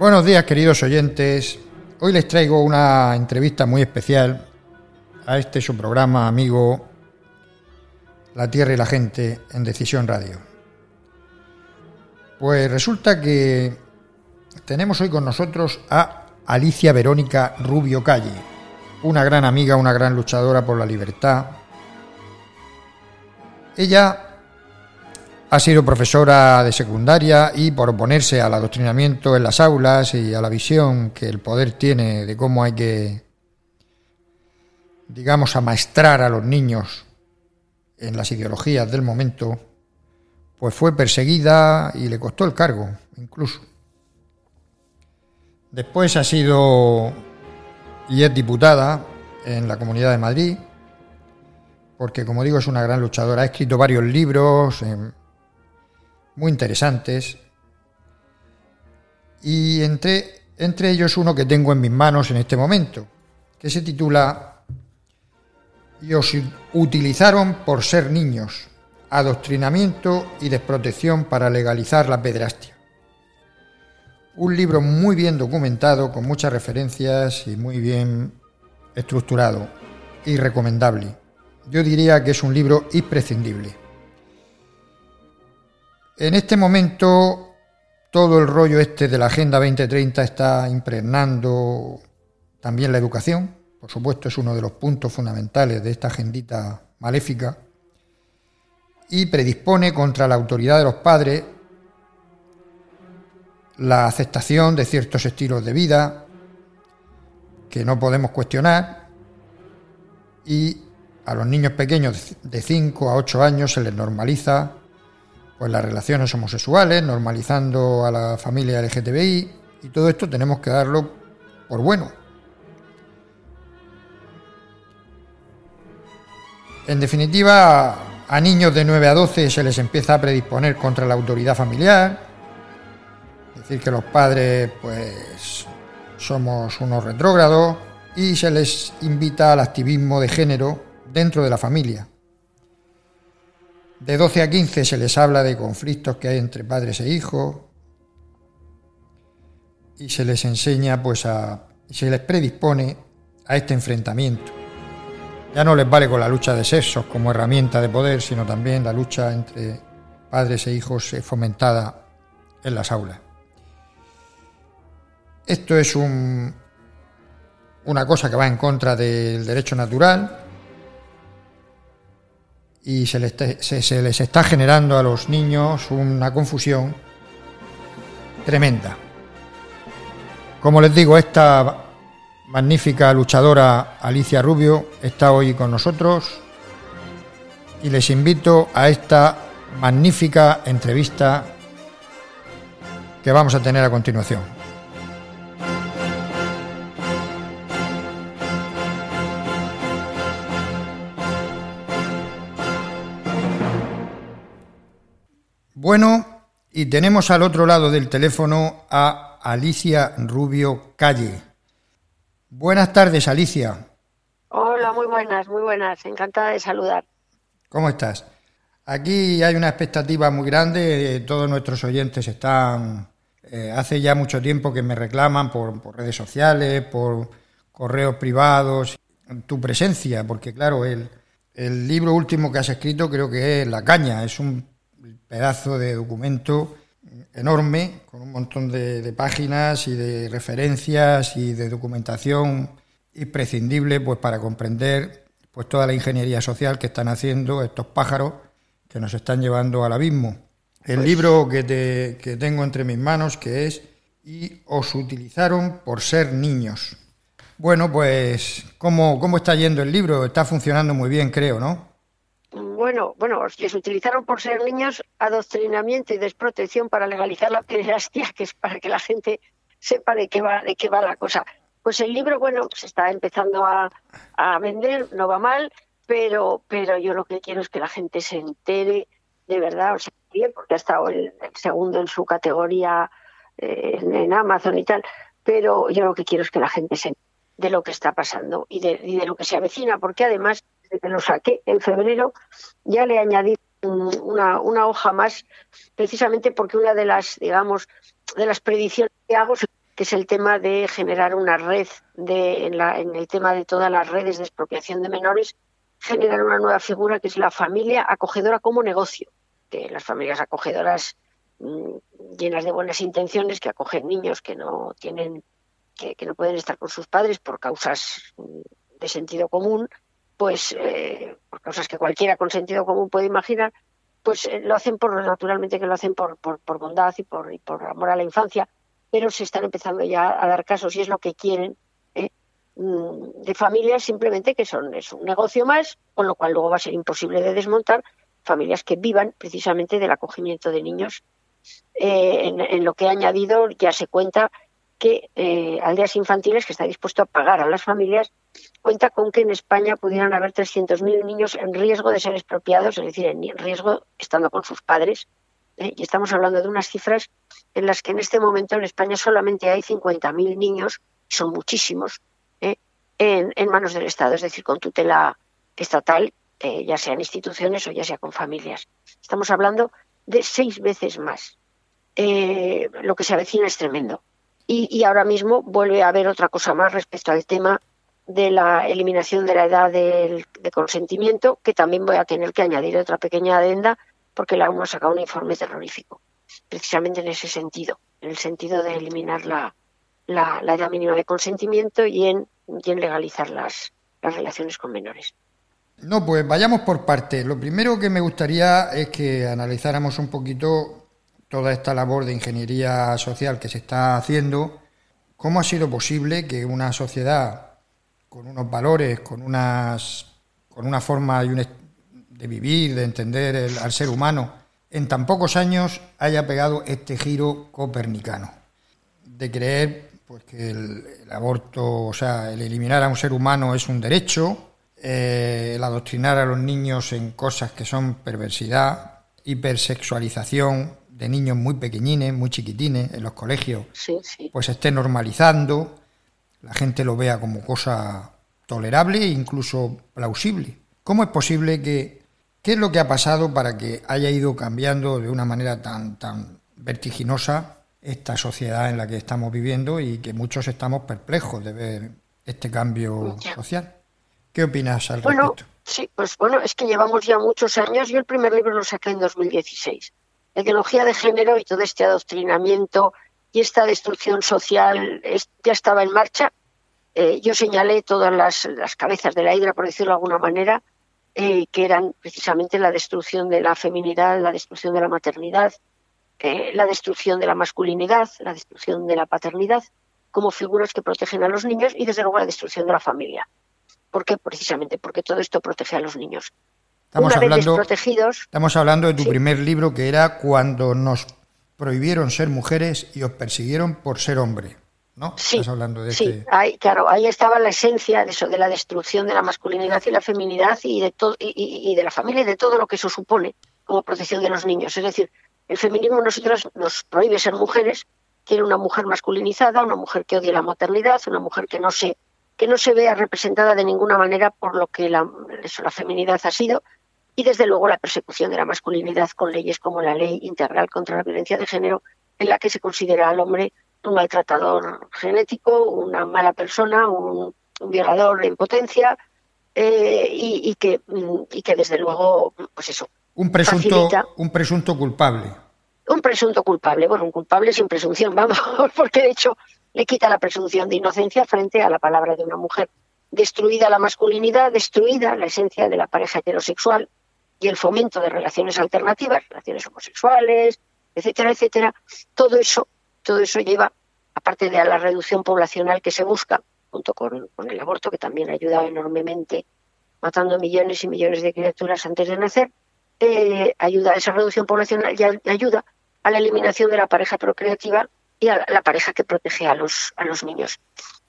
Buenos días queridos oyentes. Hoy les traigo una entrevista muy especial a este su programa amigo La Tierra y la Gente en Decisión Radio. Pues resulta que tenemos hoy con nosotros a Alicia Verónica Rubio Calle, una gran amiga, una gran luchadora por la libertad. Ella ha sido profesora de secundaria y por oponerse al adoctrinamiento en las aulas y a la visión que el poder tiene de cómo hay que, digamos, amaestrar a los niños en las ideologías del momento, pues fue perseguida y le costó el cargo, incluso. Después ha sido y es diputada en la Comunidad de Madrid, porque como digo es una gran luchadora, ha escrito varios libros, en muy interesantes. Y entre, entre ellos uno que tengo en mis manos en este momento, que se titula Y os utilizaron por ser niños, adoctrinamiento y desprotección para legalizar la pedrastia. Un libro muy bien documentado, con muchas referencias y muy bien estructurado y recomendable. Yo diría que es un libro imprescindible. En este momento todo el rollo este de la Agenda 2030 está impregnando también la educación. Por supuesto, es uno de los puntos fundamentales de esta agendita maléfica. Y predispone contra la autoridad de los padres la aceptación de ciertos estilos de vida que no podemos cuestionar y a los niños pequeños de 5 a 8 años se les normaliza pues las relaciones homosexuales, normalizando a la familia LGTBI y todo esto tenemos que darlo por bueno. En definitiva, a niños de 9 a 12 se les empieza a predisponer contra la autoridad familiar, es decir, que los padres pues somos unos retrógrados y se les invita al activismo de género dentro de la familia. De 12 a 15 se les habla de conflictos que hay entre padres e hijos y se les enseña pues a se les predispone a este enfrentamiento. Ya no les vale con la lucha de sexos como herramienta de poder, sino también la lucha entre padres e hijos fomentada en las aulas. Esto es un, una cosa que va en contra del derecho natural, y se les, está generando a los niños una confusión tremenda. Como les digo, esta magnífica luchadora Alicia Rubio está hoy con nosotros y les invito a esta magnífica entrevista que vamos a tener a continuación. Bueno, y tenemos al otro lado del teléfono a Alicia Rubio Calle. Buenas tardes, Alicia. Hola, muy buenas, muy buenas. Encantada de saludar. ¿Cómo estás? Aquí hay una expectativa muy grande, todos nuestros oyentes están Eh, hace ya mucho tiempo que me reclaman por, por, redes sociales, por correos privados, tu presencia, porque claro, el, el libro último que has escrito creo que es La Caña, es un pedazo de documento enorme, con un montón de, de, páginas y de referencias y de documentación imprescindible pues, para comprender pues, toda la ingeniería social que están haciendo estos pájaros que nos están llevando al abismo. El pues libro que, te, que tengo entre mis manos, que es Y os utilizaron por ser niños. Bueno, pues, ¿cómo, ¿cómo está yendo el libro? Está funcionando muy bien, creo, ¿no? Bueno, bueno, les utilizaron por ser niños adoctrinamiento y desprotección para legalizar la pederastia, que es para que la gente sepa de qué va, de qué va la cosa. Pues el libro, bueno, se está empezando a, vender, no va mal, pero, pero yo lo que quiero es que la gente se entere de verdad, o sea, bien, porque ha estado el, segundo en su categoría eh, en, en, Amazon y tal, pero yo lo que quiero es que la gente se entere de lo que está pasando y de, y de lo que se avecina, porque además, desde que lo saqué en febrero, ya le añadí una, una hoja más, precisamente porque una de las, digamos, de las predicciones que hago que es el tema de generar una red de, en, la, en el tema de todas las redes de expropiación de menores, generar una nueva figura que es la familia acogedora como negocio, que las familias acogedoras mmm, llenas de buenas intenciones que acogen niños que no tienen que, que, no pueden estar con sus padres por causas de sentido común, pues eh, causas que cualquiera con sentido común puede imaginar, pues eh, lo hacen por naturalmente que lo hacen por, por, bondad y por, y por amor a la infancia, pero se están empezando ya a dar casos y es lo que quieren ¿eh? de familias simplemente que son es un negocio más, con lo cual luego va a ser imposible de desmontar familias que vivan precisamente del acogimiento de niños. En, lo que he añadido ya se cuenta que Aldeas Infantiles, que está dispuesto a pagar a las familias, cuenta con que en España pudieran haber 300.000 niños en riesgo de ser expropiados, es decir, en riesgo estando con sus padres. ¿eh? Y estamos hablando de unas cifras en las que en este momento en España solamente hay 50.000 niños, son muchísimos, ¿eh? en, manos del Estado, es decir, con tutela estatal, eh, ya sea en instituciones o ya sea con familias. Estamos hablando de seis veces más. Eh, lo que se avecina es tremendo. Y, ahora mismo vuelve a haber otra cosa más respecto al tema de la eliminación de la edad del, de consentimiento, que también voy a tener que añadir otra pequeña adenda, porque la ha sacado un informe terrorífico, precisamente en ese sentido, en el sentido de eliminar la, la, la edad mínima de consentimiento y en, y en legalizar las, las relaciones con menores. No, pues vayamos por partes. Lo primero que me gustaría es que analizáramos un poquito toda esta labor de ingeniería social que se está haciendo, ¿cómo ha sido posible que una sociedad con unos valores, con unas con una forma de vivir, de entender el, al ser humano, en tan pocos años haya pegado este giro copernicano de creer pues que el, el aborto, o sea, el eliminar a un ser humano es un derecho, eh, el adoctrinar a los niños en cosas que son perversidad, hipersexualización, de niños muy pequeñines, muy chiquitines, en los colegios, sí, sí. pues se esté normalizando, la gente lo vea como cosa tolerable e incluso plausible. ¿Cómo es posible que, qué es lo que ha pasado para que haya ido cambiando de una manera tan, tan vertiginosa esta sociedad en la que estamos viviendo y que muchos estamos perplejos de ver este cambio social? ¿Qué opinas al bueno, respecto? Sí, pues bueno, es que llevamos ya muchos años. Yo el primer libro lo saqué en 2016 la ideología de género y todo este adoctrinamiento y esta destrucción social es, ya estaba en marcha. Eh, yo señalé todas las, las, cabezas de la hidra, por decirlo de alguna manera, eh, que eran precisamente la destrucción de la feminidad, la destrucción de la maternidad, eh, la destrucción de la masculinidad, la destrucción de la paternidad, como figuras que protegen a los niños y, desde luego, la destrucción de la familia. ¿Por qué? Precisamente porque todo esto protege a los niños. Estamos Una hablando, vez desprotegidos, estamos hablando de tu Sí. primer libro que era Cuando nos prohibieron ser mujeres y os persiguieron por ser hombre, ¿no? Sí, Estás hablando de sí, este... ahí, claro, ahí estaba la esencia de eso, de la destrucción de la masculinidad y la feminidad y de todo y, y, y de la familia y de todo lo que eso supone como protección de los niños. Es decir, el feminismo a nosotros nos prohíbe ser mujeres, quiere una mujer masculinizada, una mujer que odie la maternidad, una mujer que no se que no se vea representada de ninguna manera por lo que la, eso, la feminidad ha sido y desde luego la persecución de la masculinidad con leyes como la ley integral contra la violencia de género en la que se considera al hombre un maltratador genético, una mala persona, un, violador en potencia eh, y, que, y que desde luego, pues eso. Un presunto, un presunto culpable. Un presunto culpable, bueno, un culpable sin presunción, vamos, porque de hecho le quita la presunción de inocencia frente a la palabra de una mujer. Destruida la masculinidad, destruida la esencia de la pareja heterosexual y el fomento de relaciones alternativas, relaciones homosexuales, etcétera, etcétera. Todo eso, todo eso lleva, aparte de la reducción poblacional que se busca, junto con, el aborto, que también ha ayudado enormemente, matando millones y millones de criaturas antes de nacer, eh, ayuda a esa reducción poblacional y ayuda a la eliminación de la pareja procreativa y a la pareja que protege a los, a los niños.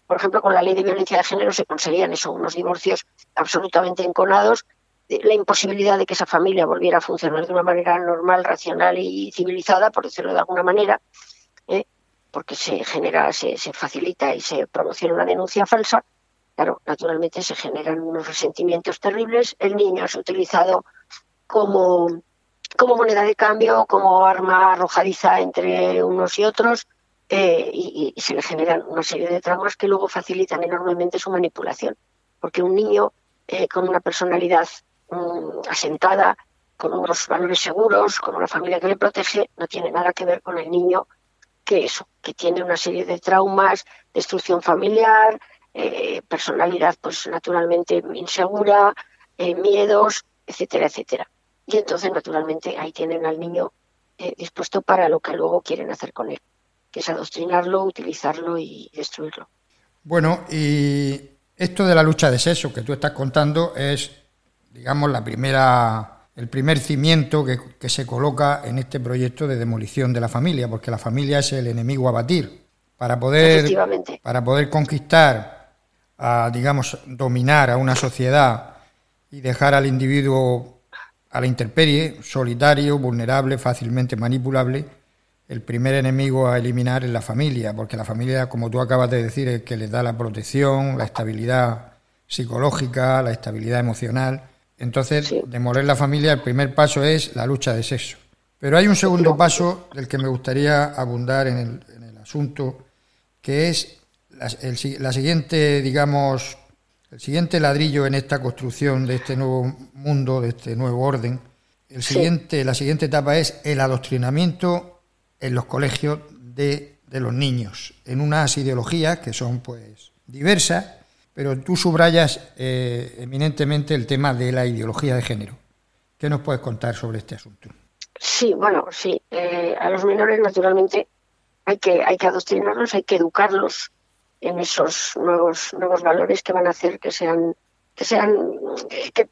Por ejemplo, con la ley de violencia de género se conseguían eso, unos divorcios absolutamente enconados, la imposibilidad de que esa familia volviera a funcionar de una manera normal, racional y civilizada, por decirlo de alguna manera, ¿eh? porque se genera, se, se facilita y se promociona una denuncia falsa. Claro, naturalmente se generan unos resentimientos terribles. El niño es utilizado como como moneda de cambio, como arma arrojadiza entre unos y otros, eh, y, se le generan una serie de traumas que luego facilitan enormemente su manipulación. Porque un niño eh, con una personalidad mm, asentada, con unos valores seguros, con una familia que le protege, no tiene nada que ver con el niño que eso, que tiene una serie de traumas, destrucción familiar, eh, personalidad pues naturalmente insegura, miedos, etcétera, etcétera. Y entonces, naturalmente, ahí tienen al niño eh, dispuesto para lo que luego quieren hacer con él, que es adoctrinarlo, utilizarlo y destruirlo. Bueno, y esto de la lucha de sexo que tú estás contando es, digamos, la primera, el primer cimiento que, que se coloca en este proyecto de demolición de la familia, porque la familia es el enemigo a batir. Para poder, para poder conquistar, a, digamos, dominar a una sociedad y dejar al individuo a la intemperie, solitario, vulnerable, fácilmente manipulable, el primer enemigo a eliminar es la familia, porque la familia, como tú acabas de decir, es que les da la protección, la estabilidad psicológica, la estabilidad emocional. Entonces, demoler la familia, el primer paso es la lucha de sexo. Pero hay un segundo paso del que me gustaría abundar en el, asunto, que es la, la siguiente, digamos, el siguiente ladrillo en esta construcción de este nuevo mundo, de este nuevo orden, el siguiente, la siguiente etapa es el adoctrinamiento en los colegios de, los niños, en unas ideologías que son pues diversas, pero tú subrayas eh, eminentemente el tema de la ideología de género. ¿Qué nos puedes contar sobre este asunto? Sí, bueno, sí. Eh, a los menores, naturalmente, hay que, hay que adoctrinarlos, hay que educarlos en esos nuevos nuevos valores que van a hacer que sean que sean que,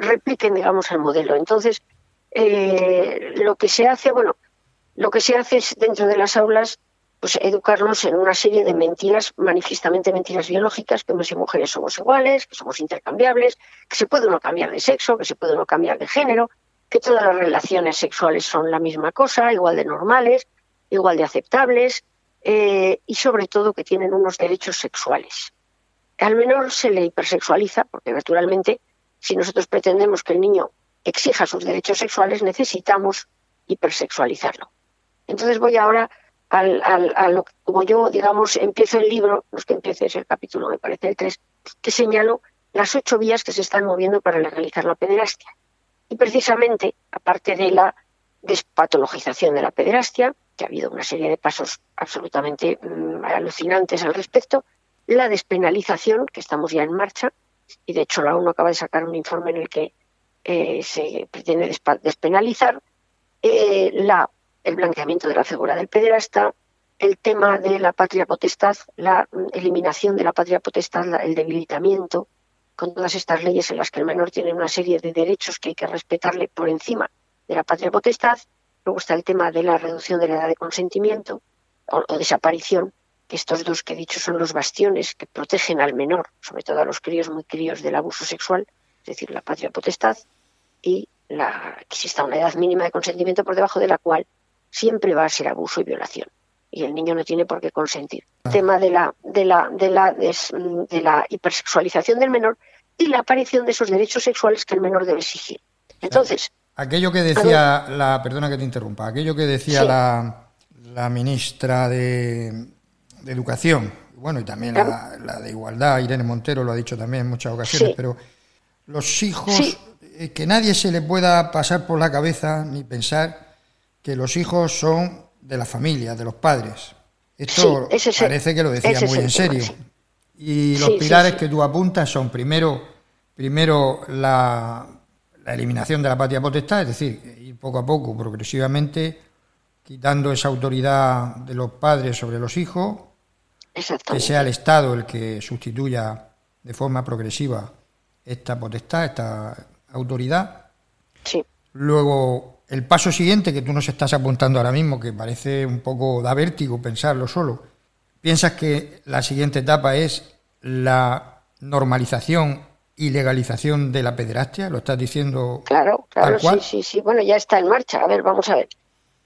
repliquen digamos el modelo entonces eh, lo que se hace bueno lo que se hace es dentro de las aulas pues educarlos en una serie de mentiras manifiestamente mentiras biológicas que hombres y mujeres somos iguales que somos intercambiables que se puede uno cambiar de sexo que se puede uno cambiar de género que todas las relaciones sexuales son la misma cosa igual de normales igual de aceptables eh, y sobre todo que tienen unos derechos sexuales. Al menor se le hipersexualiza porque naturalmente si nosotros pretendemos que el niño exija sus derechos sexuales necesitamos hipersexualizarlo. Entonces voy ahora al, como yo, digamos, empiezo el libro, no es que empiece, es el capítulo, me parece el 3, que señalo las ocho vías que se están moviendo para legalizar la pederastia. Y precisamente, aparte de la despatologización de la pederastia, que ha habido una serie de pasos absolutamente mm, alucinantes al respecto, la despenalización, que estamos ya en marcha, y de hecho la ONU acaba de sacar un informe en el que eh, se pretende despenalizar, eh, la, el blanqueamiento de la figura del pederasta, el tema de la patria potestad, la mm, eliminación de la patria potestad, el debilitamiento, con todas estas leyes en las que el menor tiene una serie de derechos que hay que respetarle por encima de la patria potestad, Luego está el tema de la reducción de la edad de consentimiento o, desaparición, que estos dos que he dicho son los bastiones que protegen al menor, sobre todo a los críos muy críos del abuso sexual, es decir, la patria potestad, y la, que exista una edad mínima de consentimiento por debajo de la cual siempre va a ser abuso y violación. Y el niño no tiene por qué consentir. El tema de la, de la, de la, de la hipersexualización del menor y la aparición de esos derechos sexuales que el menor debe exigir. Entonces, Aquello que decía la, perdona que te interrumpa, aquello que decía la, la ministra de, Educación, bueno, y también la, de Igualdad, Irene Montero lo ha dicho también en muchas ocasiones, pero los hijos, eh, que nadie se le pueda pasar por la cabeza ni pensar que los hijos son de la familia, de los padres. Esto parece que lo decía muy en serio. Y los pilares que tú apuntas son primero, primero la, la eliminación de la patria potestad, es decir, ir poco a poco, progresivamente, quitando esa autoridad de los padres sobre los hijos, que sea el Estado el que sustituya de forma progresiva esta potestad, esta autoridad. Sí. Luego, el paso siguiente que tú nos estás apuntando ahora mismo, que parece un poco da vértigo pensarlo solo, ¿piensas que la siguiente etapa es la normalización y legalización de la pederastia? ¿Lo estás diciendo? Claro, claro, sí, sí, sí. Bueno, ya está en marcha. A ver, vamos a ver.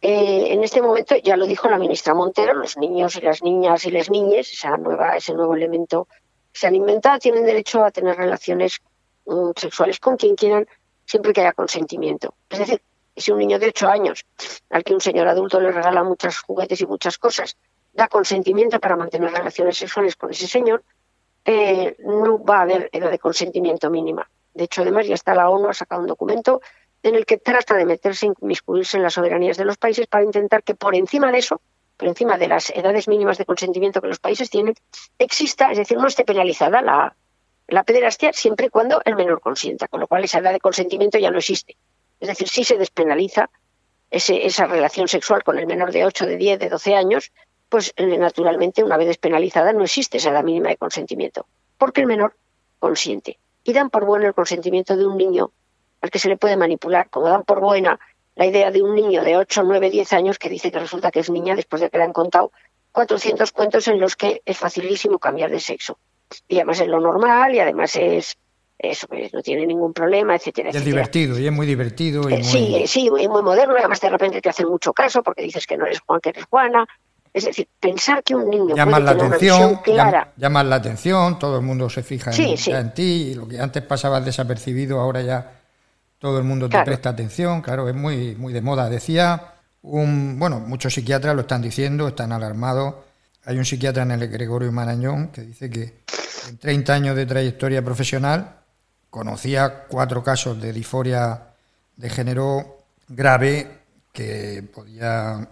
Eh, en este momento, ya lo dijo la ministra Montero, los niños y las niñas y las niñas, esa nueva, ese nuevo elemento que se han inventado, tienen derecho a tener relaciones mm, sexuales con quien quieran, siempre que haya consentimiento. Es decir, si un niño de 8 años, al que un señor adulto le regala muchos juguetes y muchas cosas, da consentimiento para mantener relaciones sexuales con ese señor, eh, no va a haber edad de consentimiento mínima. De hecho, además, ya está la ONU, ha sacado un documento en el que trata de meterse, inmiscuirse en las soberanías de los países para intentar que por encima de eso, por encima de las edades mínimas de consentimiento que los países tienen, exista, es decir, no esté penalizada la, la pederastia siempre y cuando el menor consienta, con lo cual esa edad de consentimiento ya no existe. Es decir, si se despenaliza esa relación sexual con el menor de 8, de 10, de 12 años, pues eh, naturalmente una vez despenalizada no existe esa edad mínima de consentimiento, porque el menor consiente. Y dan por bueno el consentimiento de un niño al que se le puede manipular, como dan por buena la idea de un niño de 8, 9, 10 años que dice que resulta que es niña después de que le han contado 400 cuentos en los que es facilísimo cambiar de sexo. Y además es lo normal y además es eso, pues, no tiene ningún problema, etcétera, Es divertido, y es muy divertido. Y eh, Sí, sí, y muy moderno, y además de repente te hacen mucho caso porque dices que no eres Juan, que eres Juana, es decir, pensar que un niño llama la atención, clara, llama la atención, todo el mundo se fija en, ti, y lo que antes pasaba desapercibido, ahora ya todo el mundo te presta atención, claro, es muy, muy de moda. Decía un, bueno, muchos psiquiatras lo están diciendo, están alarmados. Hay un psiquiatra en el Gregorio Marañón que dice que en 30 años de trayectoria profesional conocía cuatro casos de disforia de género grave que podía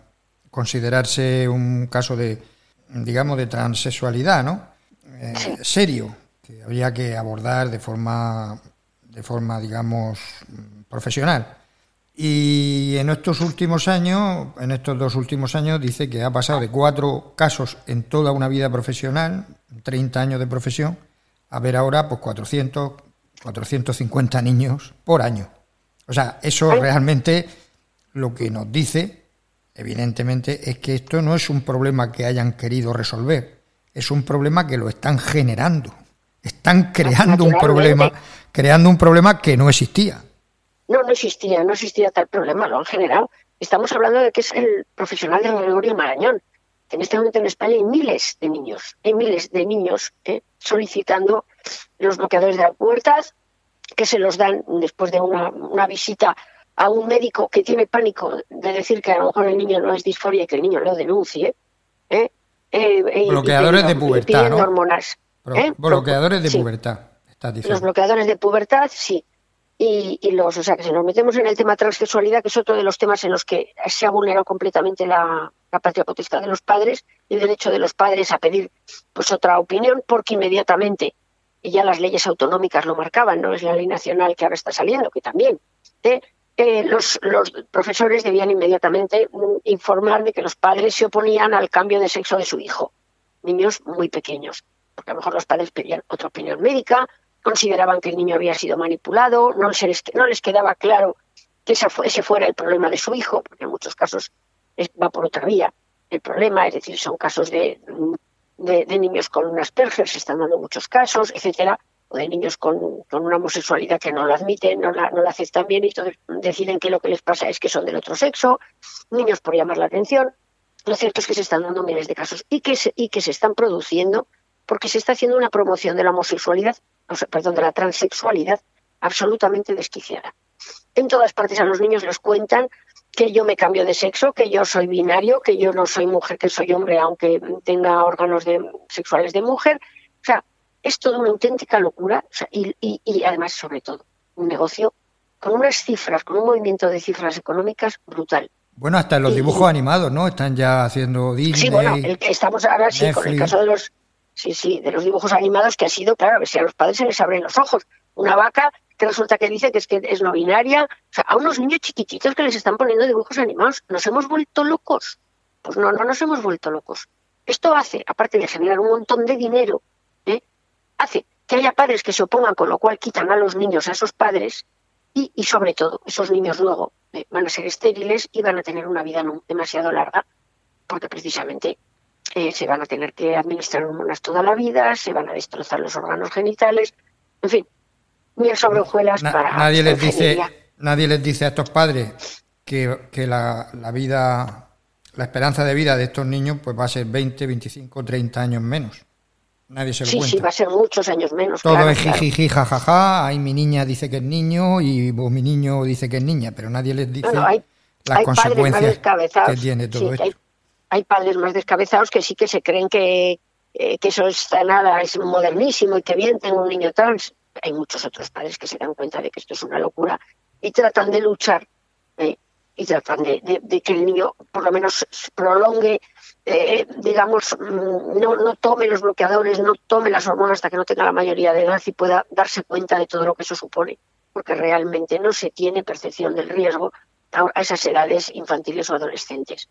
considerarse un caso de, digamos, de transexualidad, ¿no? Eh, serio, que habría que abordar de forma, de forma, digamos, profesional. Y en estos últimos años, en estos dos últimos años, dice que ha pasado de cuatro casos en toda una vida profesional, 30 años de profesión, a ver ahora pues 400, 450 niños por año. O sea, eso realmente lo que nos dice evidentemente, es que esto no es un problema que hayan querido resolver, es un problema que lo están generando. Están creando un problema, creando un problema que no existía. No, no existía, no existía tal problema, lo han generado. Estamos hablando de que es el profesional de Gregorio Marañón. En este momento en España hay miles de niños, hay miles de niños eh, solicitando los bloqueadores de la pubertad, que se los dan después de una, una visita a un médico que tiene pánico de decir que a lo mejor el niño no es disforia y que el niño lo denuncie. ¿eh? Eh, bloqueadores de pubertad. ¿no? hormonas. bloqueadores de pubertad. Los bloqueadores de pubertad, sí. Y, y, los, o sea, que si nos metemos en el tema transexualidad, que es otro de los temas en los que se ha vulnerado completamente la, patria potestad de los padres y derecho de los padres a pedir pues otra opinión, porque inmediatamente, y ya las leyes autonómicas lo marcaban, no es la ley nacional que ahora está saliendo, que también, ¿eh? Eh, los, profesores debían inmediatamente informar de que los padres se oponían al cambio de sexo de su hijo, niños muy pequeños, porque a lo mejor los padres pedían otra opinión médica, consideraban que el niño había sido manipulado, no les, no les quedaba claro que ese fuera el problema de su hijo, porque en muchos casos va por otra vía el problema, es decir, son casos de, de, niños con un Asperger, se están dando muchos casos, etcétera, o de niños con, una homosexualidad que no lo admiten, no la, no la aceptan bien y entonces deciden que lo que les pasa es que son del otro sexo, niños por llamar la atención. Lo cierto es que se están dando miles de casos y que se, y que se están produciendo porque se está haciendo una promoción de la homosexualidad, perdón, de la transexualidad absolutamente desquiciada. En todas partes a los niños les cuentan que yo me cambio de sexo, que yo soy binario, que yo no soy mujer, que soy hombre, aunque tenga órganos de, sexuales de mujer. O sea, es toda una auténtica locura y, y, además, sobre todo, un negocio con unas cifras, con un movimiento de cifras económicas brutal. Bueno, hasta los dibujos animados, ¿no? Están ya haciendo Disney. Sí, bueno, el que estamos ahora sí con el caso de los, sí, sí, de los dibujos animados que ha sido, claro, a ver si a los padres se les abren los ojos. Una vaca que resulta que dice que es que es no binaria, o sea, a unos niños chiquititos que les están poniendo dibujos animados, ¿nos hemos vuelto locos? Pues no, no nos hemos vuelto locos. Esto hace, aparte de generar un montón de dinero, ¿eh? hace que haya padres que se opongan, con lo cual quitan a los niños a esos padres y, y sobre todo, esos niños luego eh, van a ser estériles y van a tener una vida demasiado larga, porque precisamente eh, se van a tener que administrar hormonas toda la vida, se van a destrozar los órganos genitales, en fin, mil sobre hojuelas para... Nadie les, dice, nadie les dice a estos padres que, que la, la, vida, la esperanza de vida de estos niños pues va a ser 20, 25, 30 años menos. Nadie se lo sí, cuenta. Sí, va a ser muchos años menos. Todo es jiji, jajaja, ahí mi niña dice que es niño y mi niño dice que es niña, pero nadie les dice las consecuencias que tiene todo esto. Hay, hay, padres más descabezados que sí que se creen que, eh, que eso es nada, es modernísimo y que bien tengo un niño trans hay muchos otros padres que se dan cuenta de que esto es una locura y tratan de luchar eh, y tratan de, que el niño por lo menos prolongue, eh, digamos, mm, no, no tome los bloqueadores, no tome las hormonas hasta que no tenga la mayoría de edad y pueda darse cuenta de todo lo que eso supone, porque realmente no se tiene percepción del riesgo a esas edades infantiles o adolescentes.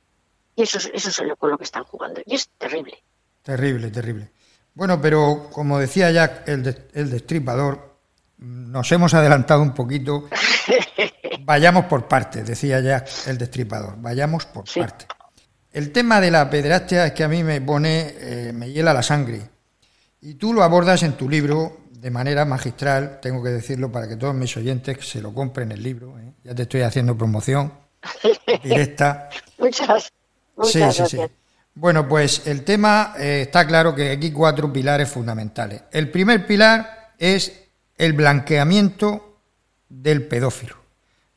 Y eso, eso es con lo que están jugando. Y es terrible. Terrible, terrible. Bueno, pero como decía Jack, el, el destripador, nos hemos adelantado un poquito. Vayamos por partes, decía Jack, el destripador. Vayamos por partes. El tema de la pederastia es que a mí me pone, eh, me hiela la sangre. Y tú lo abordas en tu libro de manera magistral, tengo que decirlo para que todos mis oyentes se lo compren el libro. ¿eh? Ya te estoy haciendo promoción directa. muchas, muchas gracias. Bueno, pues el tema eh, está claro que aquí cuatro pilares fundamentales. El primer pilar es el blanqueamiento del pedófilo.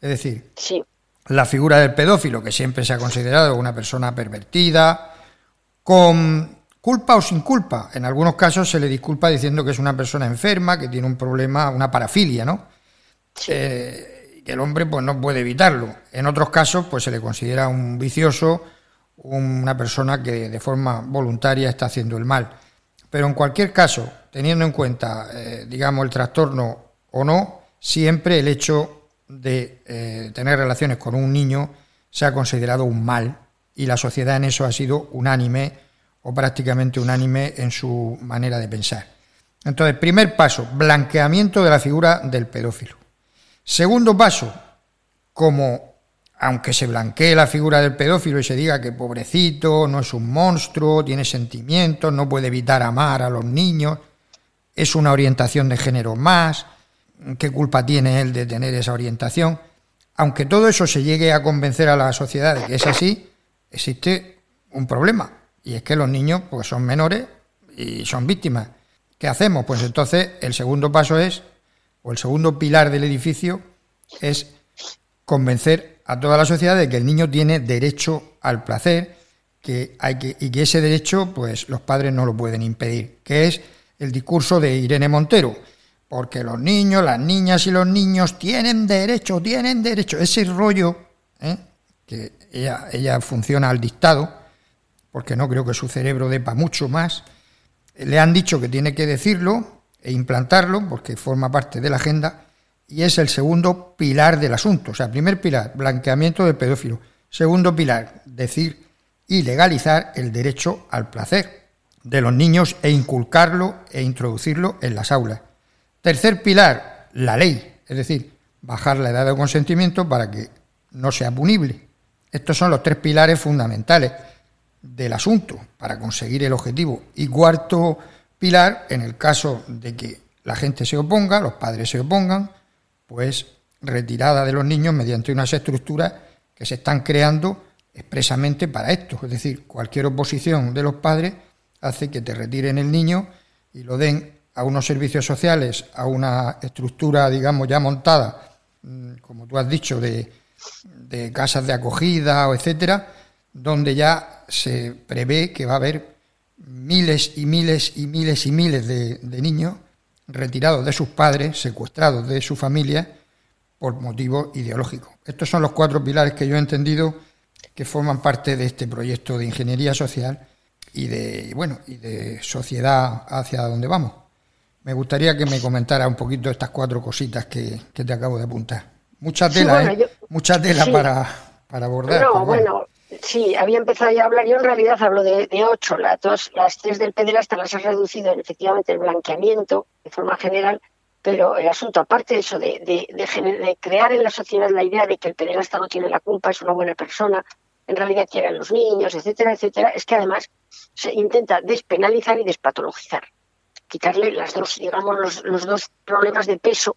Es decir, la figura del pedófilo, que siempre se ha considerado una persona pervertida, con culpa o sin culpa. En algunos casos se le disculpa diciendo que es una persona enferma, que tiene un problema, una parafilia, ¿no? Eh, que el hombre pues no puede evitarlo. En otros casos pues se le considera un vicioso una persona que de forma voluntaria está haciendo el mal. Pero en cualquier caso, teniendo en cuenta, eh, digamos, el trastorno o no, siempre el hecho de eh, tener relaciones con un niño se ha considerado un mal y la sociedad en eso ha sido unánime o prácticamente unánime en su manera de pensar. Entonces, primer paso, blanqueamiento de la figura del pedófilo. Segundo paso, como aunque se blanquee la figura del pedófilo y se diga que pobrecito, no es un monstruo, tiene sentimientos, no puede evitar amar a los niños, es una orientación de género más, ¿qué culpa tiene él de tener esa orientación? Aunque todo eso se llegue a convencer a la sociedad de que es así, existe un problema, y es que los niños pues, son menores y son víctimas. ¿Qué hacemos? Pues entonces el segundo paso es, o el segundo pilar del edificio, es convencer a toda la sociedad de que el niño tiene derecho al placer que hay que, y que ese derecho pues los padres no lo pueden impedir, que es el discurso de Irene Montero, porque los niños, las niñas y los niños tienen derecho, tienen derecho, ese rollo, ¿eh? que ella, ella funciona al dictado, porque no creo que su cerebro depa mucho más, le han dicho que tiene que decirlo e implantarlo, porque forma parte de la agenda, y es el segundo pilar del asunto. O sea, primer pilar, blanqueamiento del pedófilo. Segundo pilar, decir y legalizar el derecho al placer de los niños e inculcarlo e introducirlo en las aulas. Tercer pilar, la ley, es decir, bajar la edad de consentimiento para que no sea punible. Estos son los tres pilares fundamentales del asunto para conseguir el objetivo. Y cuarto pilar, en el caso de que la gente se oponga, los padres se opongan, pues retirada de los niños mediante unas estructuras que se están creando expresamente para esto. Es decir, cualquier oposición de los padres hace que te retiren el niño y lo den a unos servicios sociales, a una estructura, digamos, ya montada, mm, como tú has dicho, de, de casas de acogida o etcétera, donde ya se prevé que va a haber miles y miles y miles y miles de, de niños retirados de sus padres, secuestrados de su familia por motivos ideológicos. Estos son los cuatro pilares que yo he entendido que forman parte de este proyecto de ingeniería social y de bueno y de sociedad hacia donde vamos. Me gustaría que me comentara un poquito estas cuatro cositas que, te acabo de apuntar. Mucha tela, ¿eh? Mucha tela para, para abordar. No, bueno. Sí, había empezado ya a hablar. Yo en realidad hablo de, ocho. Las, las tres del pederasta las he reducido en efectivamente el blanqueamiento de forma general, pero el asunto, aparte de eso, de, de, crear en la sociedad la idea de que el pederasta no tiene la culpa, es una buena persona, en realidad quiere a los niños, etcétera, etcétera, es que además se intenta despenalizar y despatologizar quitarle las dos, digamos, los dos problemas de peso.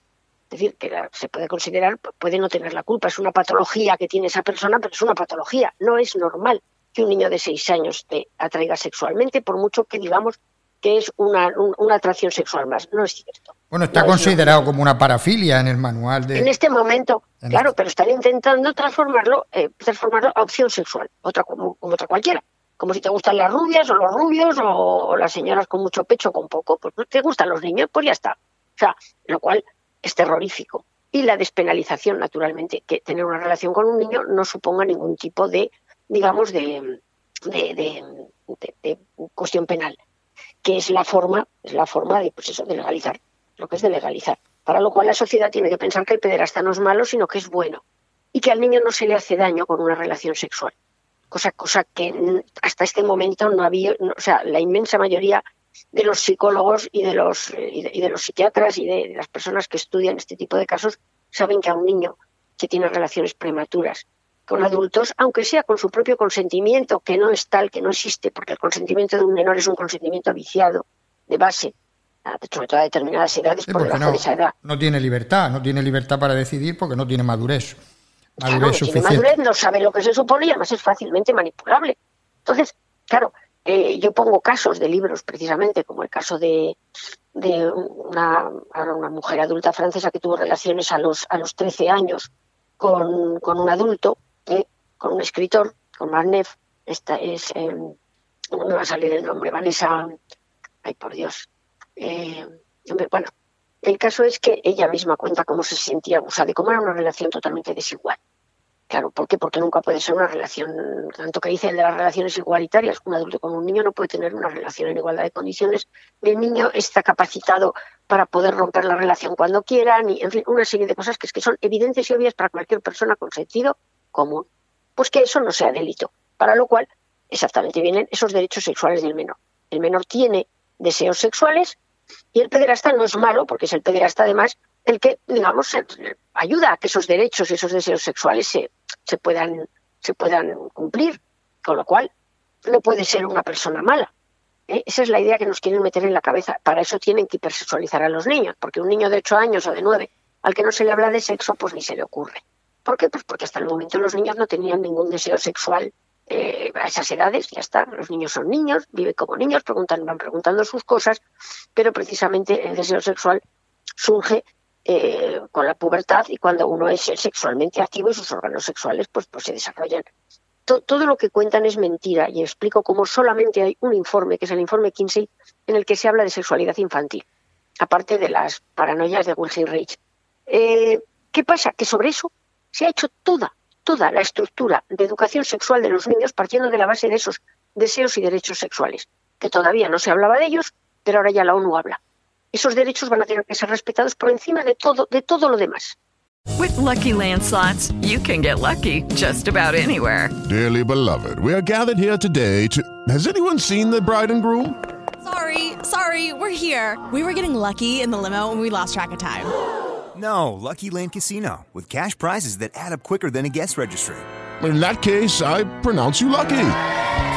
Es decir, que se puede considerar, puede no tener la culpa, es una patología que tiene esa persona, pero es una patología. No es normal que un niño de seis años te atraiga sexualmente, por mucho que digamos que es una, una atracción sexual más. No es cierto. Bueno, está considerado como una parafilia en el manual de. En este momento, claro, este pero están intentando transformarlo, eh, transformarlo a opción sexual, otra como, como otra cualquiera como si te gustan las rubias o los rubios o, las señoras con mucho pecho con poco, pues no te gustan los niños, pues ya está. O sea, lo cual es terrorífico. Y la despenalización, naturalmente, que tener una relación con un niño no suponga ningún tipo de, digamos, de, de, cuestión penal, que es la forma, es la forma de, pues eso, de legalizar, lo que es de legalizar. Para lo cual la sociedad tiene que pensar que el pederasta no es malo, sino que es bueno. Y que al niño no se le hace daño con una relación sexual cosa, cosa que hasta este momento no había, o sea, la inmensa mayoría de los psicólogos y de los, eh, y de, los psiquiatras y de, las personas que estudian este tipo de casos saben que a un niño que tiene relaciones prematuras con adultos, aunque sea con su propio consentimiento, que no es tal, que no existe, porque el consentimiento de un menor es un consentimiento viciado de base, sobre todo a determinadas edades, por debajo no, de esa edad. No tiene libertad, no tiene libertad para decidir porque no tiene madurez madurez claro, madurez, no sabe lo que se supone y además es fácilmente manipulable. Entonces, claro, eh, yo pongo casos de libros precisamente, como el caso de, de una, una, mujer adulta francesa que tuvo relaciones a los, a los 13 años con, con un adulto, eh, con un escritor, con Marneff. Esta es, eh, no me va a salir el nombre, Vanessa, ay por Dios. Eh, bueno, el caso es que ella misma cuenta cómo se sentía abusada y cómo era una relación totalmente desigual. Claro, ¿por qué? Porque nunca puede ser una relación, tanto que dice de las relaciones igualitarias, un adulto con un niño no puede tener una relación en igualdad de condiciones, el niño está capacitado para poder romper la relación cuando quiera, ni, en fin, una serie de cosas que, es que son evidentes y obvias para cualquier persona con sentido común. Pues que eso no sea delito, para lo cual exactamente vienen esos derechos sexuales del menor. El menor tiene deseos sexuales y el pederasta no es malo, porque es el pederasta además el que, digamos, ayuda a que esos derechos y esos deseos sexuales se, se, puedan, se puedan cumplir, con lo cual no puede ser una persona mala. ¿eh? Esa es la idea que nos quieren meter en la cabeza. Para eso tienen que hipersexualizar a los niños, porque un niño de 8 años o de 9 al que no se le habla de sexo, pues ni se le ocurre. ¿Por qué? Pues porque hasta el momento los niños no tenían ningún deseo sexual eh, a esas edades, ya está. Los niños son niños, viven como niños, preguntan, van preguntando sus cosas, pero precisamente el deseo sexual surge eh, con la pubertad y cuando uno es sexualmente activo y sus órganos sexuales pues, pues se desarrollan. todo lo que cuentan es mentira y explico cómo solamente hay un informe, que es el informe Kinsey, en el que se habla de sexualidad infantil, aparte de las paranoias de Wilhelm Reich. Eh, ¿Qué pasa? Que sobre eso se ha hecho toda toda la estructura de educación sexual de los niños partiendo de la base de esos deseos y derechos sexuales, que todavía no se hablaba de ellos, pero ahora ya la ONU habla. Esos derechos van a tener que ser respetados por encima de todo, de todo lo demás. With lucky landslots, you can get lucky just about anywhere. Dearly beloved, we are gathered here today to. Has anyone seen the bride and groom? Sorry, sorry, we're here. We were getting lucky in the limo and we lost track of time. No, Lucky Land Casino, with cash prizes that add up quicker than a guest registry. In that case, I pronounce you lucky.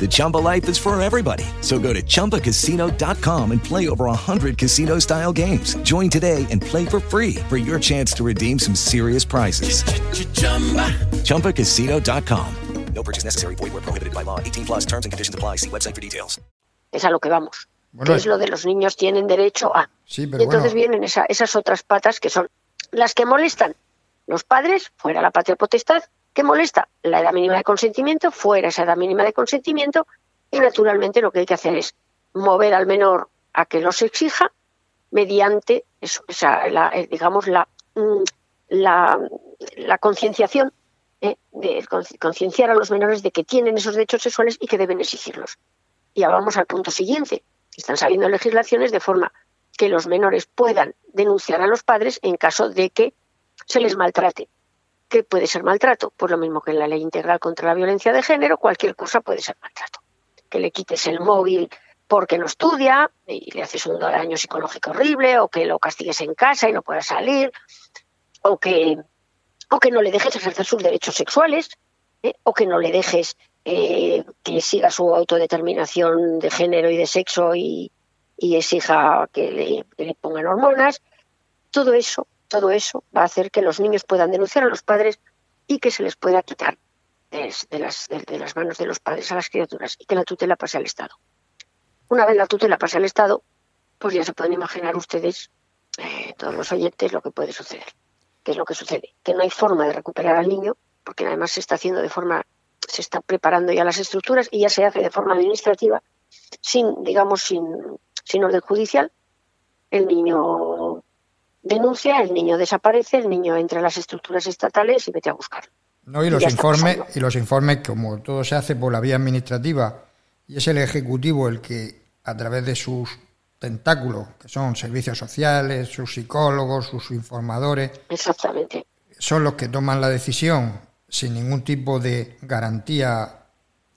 The Chumba life is for everybody. So go to ChumbaCasino.com and play over 100 casino style games. Join today and play for free for your chance to redeem some serious prizes. ChumbaCasino.com. No purchase necessary. Void where prohibited by law. 18 plus terms and conditions apply. See website for details. Es a lo que vamos. Bueno, que es lo de los niños tienen derecho a. Sí, pero y entonces bueno. vienen esa- esas otras patas que son las que molestan. Los padres, fuera la patria potestad, que molesta la edad mínima de consentimiento, fuera esa edad mínima de consentimiento, y naturalmente lo que hay que hacer es mover al menor a que los exija mediante la, eh, digamos la, mm, la, la concienciación eh, de conci- concienciar a los menores de que tienen esos derechos sexuales y que deben exigirlos. Y ahora vamos al punto siguiente. Están saliendo legislaciones de forma que los menores puedan denunciar a los padres en caso de que se les maltrate. ¿Qué puede ser maltrato? Pues lo mismo que en la ley integral contra la violencia de género, cualquier cosa puede ser maltrato. Que le quites el móvil porque no estudia y le haces un daño psicológico horrible, o que lo castigues en casa y no pueda salir, o que, o que no le dejes ejercer sus derechos sexuales, ¿eh? o que no le dejes eh, que siga su autodeterminación de género y de sexo y, exija que que le pongan hormonas. Todo eso, todo eso va a hacer que los niños puedan denunciar a los padres y que se les pueda quitar de, las manos de los padres a las criaturas y que la tutela pase al Estado. Una vez la tutela pase al Estado, pues ya se pueden imaginar ustedes, eh, todos los oyentes, lo que puede suceder. ¿Qué es lo que sucede? Que no hay forma de recuperar al niño, porque además se está haciendo de forma, se está preparando ya las estructuras y ya se hace de forma administrativa, sin, digamos, sin, sin orden judicial. El niño denuncia, el niño desaparece, el niño entra a las estructuras estatales y vete a buscarlo. No, y los informes, y los informes, como todo se hace por la vía administrativa, y es el Ejecutivo el que, a través de sus tentáculos, que son servicios sociales, sus psicólogos, sus informadores, Exactamente. son los que toman la decisión sin ningún tipo de garantía,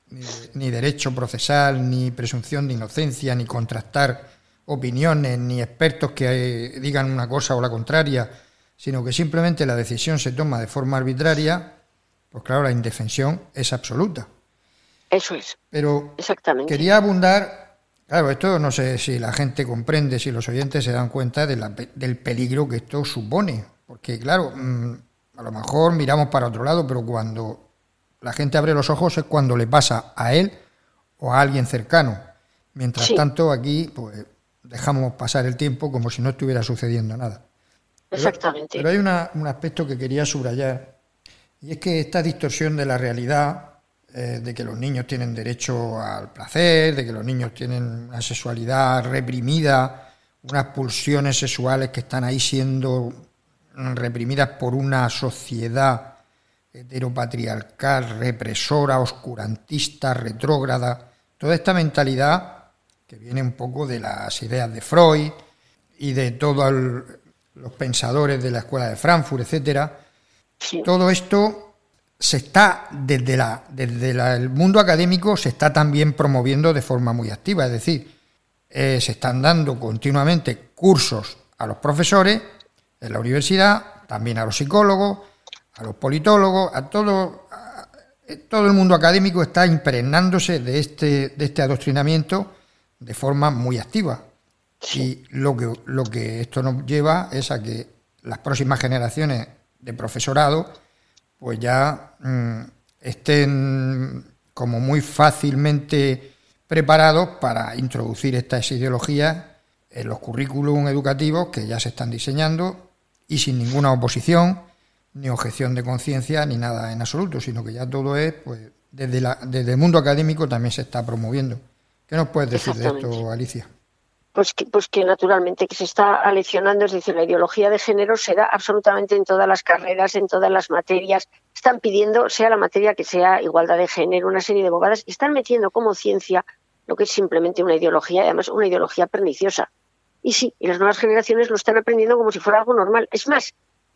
ni, ni derecho procesal, ni presunción de inocencia, ni contrastar opiniones, ni expertos que eh, digan una cosa o la contraria, sino que simplemente la decisión se toma de forma arbitraria, pues claro, la indefensión es absoluta. Eso es. Pero Exactamente. quería abundar, claro, esto no sé si la gente comprende, si los oyentes se dan cuenta de la pe- del peligro que esto supone, porque claro, mm, a lo mejor miramos para otro lado, pero cuando la gente abre los ojos es cuando le pasa a él o a alguien cercano. Mientras Sí. tanto, aquí pues dejamos pasar el tiempo como si no estuviera sucediendo nada. Exactamente. Pero hay una- un aspecto que quería subrayar, y es que esta distorsión de la realidad, eh, de que los niños tienen derecho al placer, de que los niños tienen una sexualidad reprimida, unas pulsiones sexuales que están ahí siendo reprimidas por una sociedad heteropatriarcal, represora, oscurantista, retrógrada, toda esta mentalidad que viene un poco de las ideas de Freud y de todos los pensadores de la escuela de Frankfurt, etcétera. Todo esto se está desde la desde la- el mundo académico se está también promoviendo de forma muy activa, es decir, eh, se están dando continuamente cursos a los profesores en la universidad, también a los psicólogos, a los politólogos, a todo a- eh, todo el mundo académico está impregnándose de este de este adoctrinamiento de forma muy activa. Y lo que, lo que esto nos lleva es a que las próximas generaciones de profesorado pues ya mm, estén como muy fácilmente preparados para introducir estas ideologías en los currículum educativos que ya se están diseñando y sin ninguna oposición, ni objeción de conciencia, ni nada en absoluto, sino que ya todo es, pues, desde, la, desde el mundo académico también se está promoviendo. ¿Qué nos puedes decir de esto. Alicia? Pues que, pues que naturalmente que se está aleccionando, es decir, la ideología de género se da absolutamente en todas las carreras, en todas las materias. Están pidiendo, sea la materia que sea, igualdad de género, una serie de bobadas, y están metiendo como ciencia lo que es simplemente una ideología, y además una ideología perniciosa. Y sí, y las nuevas generaciones lo están aprendiendo como si fuera algo normal. Es más,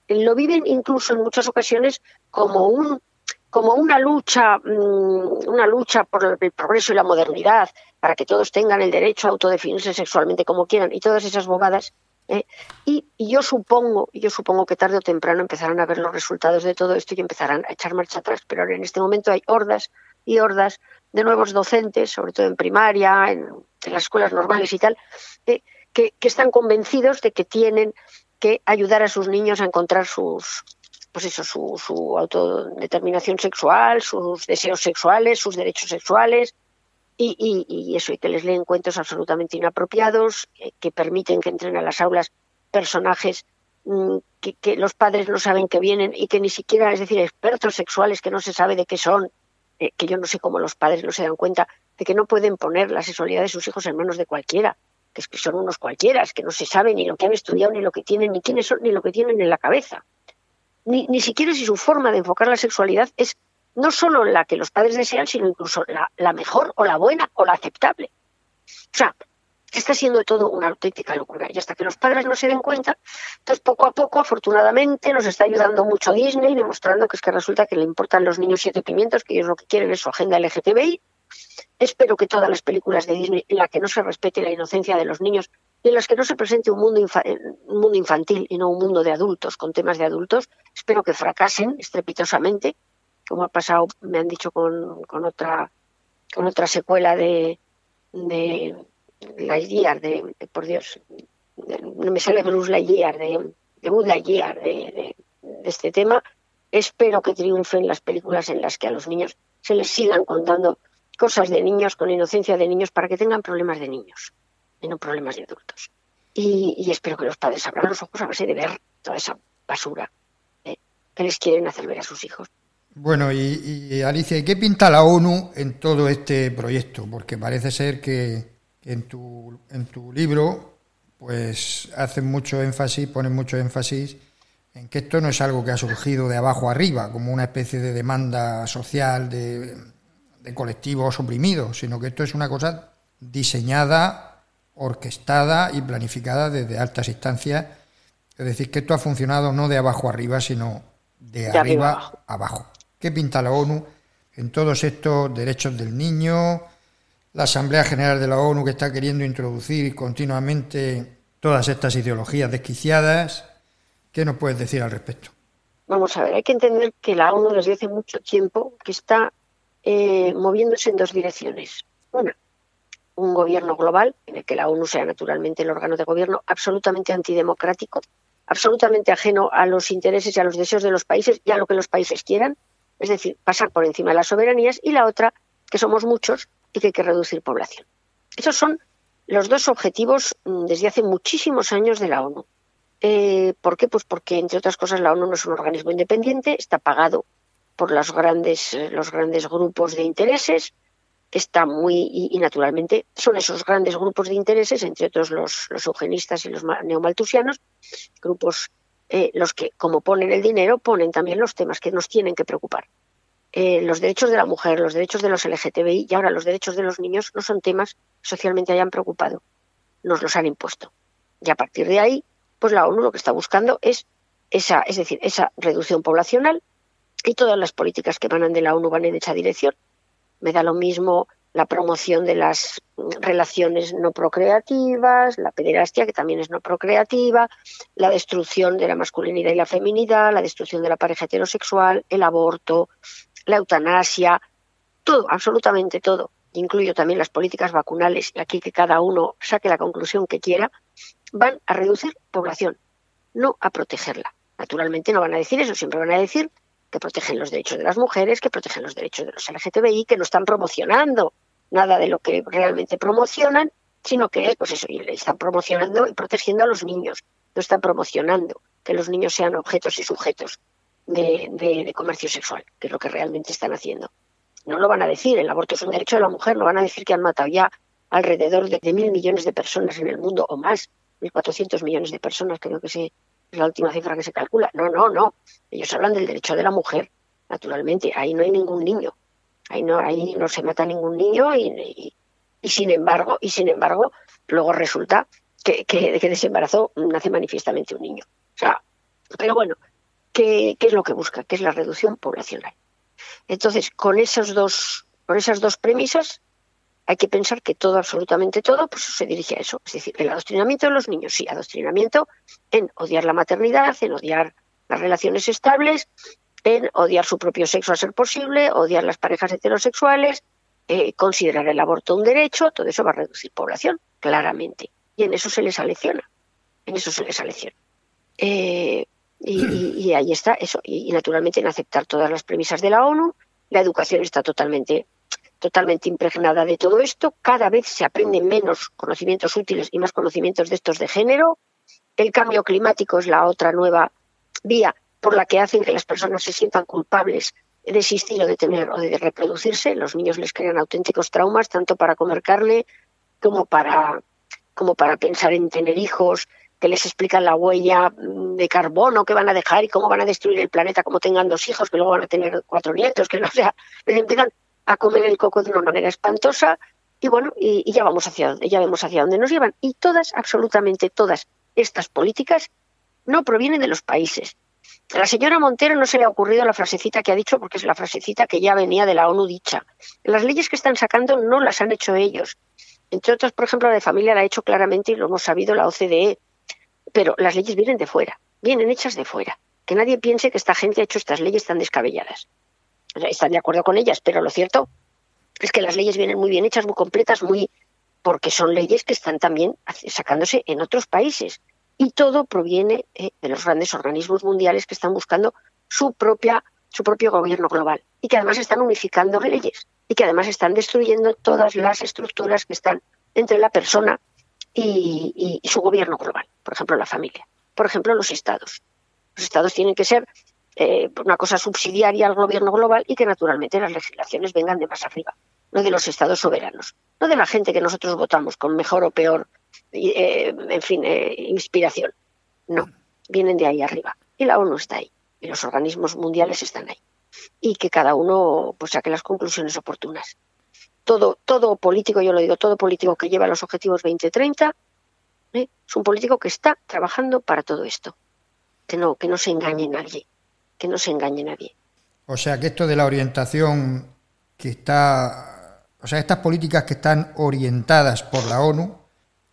lo viven incluso en muchas ocasiones como un como una lucha, mm, una lucha por el progreso y la modernidad, para que todos tengan el derecho a autodefinirse sexualmente como quieran y todas esas bobadas. ¿eh? Y, yo supongo, yo supongo que tarde o temprano empezarán a ver los resultados de todo esto y empezarán a echar marcha atrás. Pero ahora en este momento hay hordas y hordas de nuevos docentes, sobre todo en primaria, en, las escuelas normales y tal, que, que están convencidos de que tienen que ayudar a sus niños a encontrar sus, pues eso, su, su autodeterminación sexual, sus deseos sexuales, sus derechos sexuales, y, y, y eso, y que les leen cuentos absolutamente inapropiados, que, permiten que entren a las aulas personajes mm, que, que, los padres no saben que vienen y que ni siquiera, es decir, expertos sexuales que no se sabe de qué son, eh, que yo no sé cómo los padres no se dan cuenta de que no pueden poner la sexualidad de sus hijos en manos de cualquiera, que es que son unos cualquiera, que no se sabe ni lo que han estudiado, ni lo que tienen, ni quiénes son, ni lo que tienen en la cabeza. Ni, ni siquiera si su forma de enfocar la sexualidad es no solo la que los padres desean, sino incluso la, mejor o la buena o la aceptable. O sea, está siendo todo una auténtica locura. Y hasta que los padres no se den cuenta, entonces poco a poco, afortunadamente, nos está ayudando mucho Disney, demostrando que es que resulta que le importan los niños siete pimientos, que ellos lo que quieren es su agenda LGTBI. Espero que todas las películas de Disney en las que no se respete la inocencia de los niños y en las que no se presente un mundo, un mundo infantil y no un mundo de adultos, con temas de adultos, espero que fracasen estrepitosamente como ha pasado, me han dicho con, otra con otra secuela de, de Lightyear, de, de por Dios, no me sale Bruce Lightyear, de, de Buzz Lightyear, de, de, este tema. Espero que triunfen las películas en las que a los niños se les sigan contando cosas de niños con inocencia de niños para que tengan problemas de niños y no problemas de adultos. Y, y espero que los padres abran los ojos a base de ver toda esa basura ¿eh? que les quieren hacer ver a sus hijos. Bueno, y, y, Alicia, ¿y qué pinta la ONU en todo este proyecto? Porque parece ser que, en, tu, en tu libro pues hacen mucho énfasis, ponen mucho énfasis en que esto no es algo que ha surgido de abajo arriba, como una especie de demanda social de, de colectivos oprimidos, sino que esto es una cosa diseñada, orquestada y planificada desde altas instancias. Es decir, que esto ha funcionado no de abajo arriba, sino de, de arriba, arriba abajo. ¿Qué pinta la ONU en todos estos derechos del niño? La Asamblea General de la ONU que está queriendo introducir continuamente todas estas ideologías desquiciadas. ¿Qué nos puedes decir al respecto? Vamos a ver, hay que entender que la ONU desde hace mucho tiempo que está eh, moviéndose en dos direcciones. Una, un gobierno global, en el que la ONU sea naturalmente el órgano de gobierno absolutamente antidemocrático, absolutamente ajeno a los intereses y a los deseos de los países y a lo que los países quieran, es decir, pasar por encima de las soberanías, y la otra, que somos muchos y que hay que reducir población. Esos son los dos objetivos desde hace muchísimos años de la ONU. Eh, ¿Por qué? Pues porque, entre otras cosas, la ONU no es un organismo independiente, está pagado por los grandes, los grandes grupos de intereses, está muy, y, y, naturalmente son esos grandes grupos de intereses, entre otros los, los eugenistas y los neomaltusianos, grupos eh, los que, como ponen el dinero, ponen también los temas que nos tienen que preocupar. Eh, los derechos de la mujer, los derechos de los LGTBI y ahora los derechos de los niños no son temas que socialmente hayan preocupado, nos los han impuesto. Y a partir de ahí, pues la ONU lo que está buscando es esa, es decir, esa reducción poblacional y todas las políticas que emanan de la ONU van en esa dirección. Me da lo mismo la promoción de las relaciones no procreativas, la pederastia, que también es no procreativa, la destrucción de la masculinidad y la feminidad, la destrucción de la pareja heterosexual, el aborto, la eutanasia, todo, absolutamente todo, incluyo también las políticas vacunales, y aquí que cada uno saque la conclusión que quiera, van a reducir población, no a protegerla. Naturalmente no van a decir eso, siempre van a decir que protegen los derechos de las mujeres, que protegen los derechos de los LGTBI, que no están promocionando nada de lo que realmente promocionan, sino que pues eso, están promocionando y protegiendo a los niños, no están promocionando que los niños sean objetos y sujetos de, comercio sexual, que es lo que realmente están haciendo. No lo van a decir, el aborto es un derecho de la mujer, no van a decir que han matado ya alrededor de, de mil millones de personas en el mundo o más, mil cuatrocientos millones de personas, creo que se, es la última cifra que se calcula. No, no, no. Ellos hablan del derecho de la mujer, naturalmente. Ahí no hay ningún niño. Ahí no, ahí no se mata ningún niño y, y, sin embargo, y sin embargo, luego resulta que, que, que nace manifiestamente un niño. O sea, pero bueno, ¿qué, ¿qué es lo que busca? Que es la reducción poblacional. Entonces, con esos dos, con esas dos premisas, hay que pensar que todo, absolutamente todo, pues se dirige a eso. Es decir, el adoctrinamiento de los niños, sí, adoctrinamiento en odiar la maternidad, en odiar las relaciones estables, en odiar su propio sexo a ser posible, odiar las parejas heterosexuales, eh, considerar el aborto un derecho, todo eso va a reducir población, claramente. Y en eso se les alecciona, en eso se les alecciona. Eh, y, ahí está eso. Y, naturalmente en aceptar todas las premisas de la ONU, la educación está totalmente, totalmente impregnada de todo esto. Cada vez se aprenden menos conocimientos útiles y más conocimientos de estos de género. El cambio climático es la otra nueva vía por la que hacen que las personas se sientan culpables de existir o de tener o de reproducirse. Los niños les crean auténticos traumas, tanto para comer carne como para, como para pensar en tener hijos, que les explican la huella de carbono que van a dejar y cómo van a destruir el planeta como tengan dos hijos, que luego van a tener cuatro nietos, que no sea, les empiezan a comer el coco de una manera espantosa y bueno, y, ya vamos hacia ya vemos hacia dónde nos llevan. Y todas, absolutamente todas estas políticas no provienen de los países. A la señora Montero no se le ha ocurrido la frasecita que ha dicho porque es la frasecita que ya venía de la ONU dicha. Las leyes que están sacando no las han hecho ellos. Entre otras, por ejemplo, la de familia la ha hecho claramente y lo hemos sabido la OCDE pero las leyes vienen de fuera, vienen hechas de fuera. Que nadie piense que esta gente ha hecho estas leyes tan descabelladas. Están de acuerdo con ellas, pero lo cierto es que las leyes vienen muy bien hechas, muy completas, muy porque son leyes que están también sacándose en otros países. Y todo proviene eh, de los grandes organismos mundiales que están buscando su propia su propio gobierno global y que además están unificando leyes y que además están destruyendo todas las estructuras que están entre la persona y, su gobierno global, por ejemplo, la familia, por ejemplo, los estados. Los estados tienen que ser eh, una cosa subsidiaria al gobierno global y que naturalmente las legislaciones vengan de más arriba, no de los estados soberanos, no de la gente que nosotros votamos con mejor o peor, eh, en fin, eh, inspiración. No, vienen de ahí arriba. Y la ONU está ahí, y los organismos mundiales están ahí. Y que cada uno pues, saque las conclusiones oportunas todo, todo político, yo lo digo, todo político que lleva los objetivos 2030 ¿eh? es un político que está trabajando para todo esto. Que no, que no se engañe nadie, que no se engañe nadie. O sea que esto de la orientación que está, o sea, estas políticas que están orientadas por la ONU,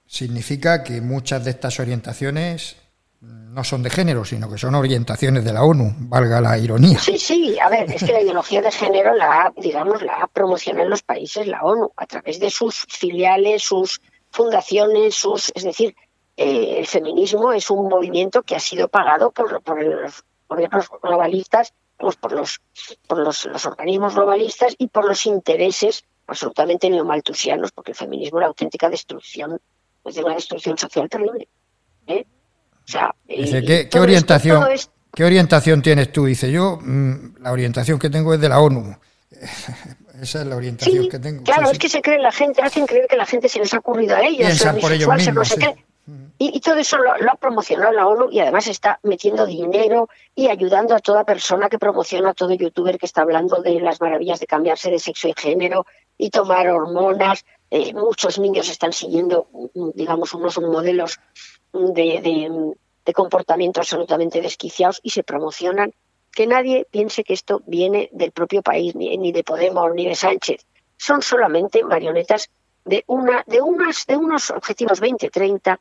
significa que muchas de estas orientaciones no son de género, sino que son orientaciones de la ONU, valga la ironía. Sí, sí, a ver, es que la ideología de género la, digamos, la promociona en los países la ONU a través de sus filiales, sus fundaciones, sus, es decir, eh, el feminismo es un movimiento que ha sido pagado por, los gobiernos globalistas, pues por los por los, organismos globalistas y por los intereses absolutamente neomaltusianos, porque el feminismo es la auténtica destrucción, es de una destrucción social terrible. ¿eh? ¿qué, orientación, ¿qué orientación tienes tú? Dice, yo mm, la orientación que tengo es de la ONU. Esa es la orientación que tengo. Claro, es que se cree la gente, hacen creer que la gente se les ha ocurrido a ellos, Y, todo eso lo, ha promocionado la ONU y además está metiendo dinero y ayudando a toda persona que promociona, a todo youtuber que está hablando de las maravillas de cambiarse de sexo y género y tomar hormonas. Eh, muchos niños están siguiendo, mm, digamos, unos modelos de, comportamiento absolutamente desquiciados y se promocionan. Que nadie piense que esto viene del propio país, ni, de Podemos, ni de Sánchez. Son solamente marionetas de, una, de, unas, de unos objetivos 2030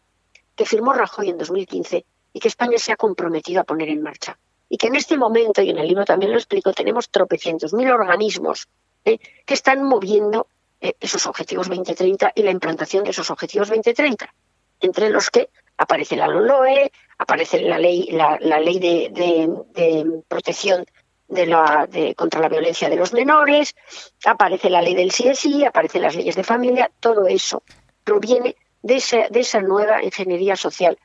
que firmó Rajoy en 2015 y que España se ha comprometido a poner en marcha. Y que en este momento, y en el libro también lo explico, tenemos tropecientos mil organismos ¿eh? que están moviendo eh, esos objetivos 2030 y la implantación de esos objetivos 2030, entre los que aparece la LOLOE, aparece la ley, la, ley de, protección de la, de, contra la violencia de los menores, aparece la ley del CSI, aparecen las leyes de familia, todo eso proviene de esa, de esa nueva ingeniería social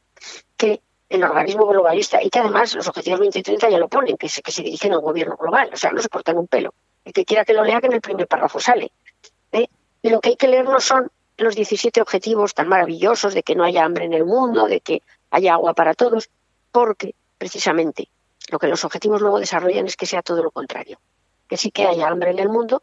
que el organismo globalista y que además los objetivos 2030 ya lo ponen, que se, que se dirigen al gobierno global, o sea, no se cortan un pelo. El que quiera que lo lea, que en el primer párrafo sale. ¿eh? Y lo que hay que leer no son los 17 objetivos tan maravillosos de que no haya hambre en el mundo, de que haya agua para todos, porque precisamente lo que los objetivos luego desarrollan es que sea todo lo contrario, que sí que haya hambre en el mundo,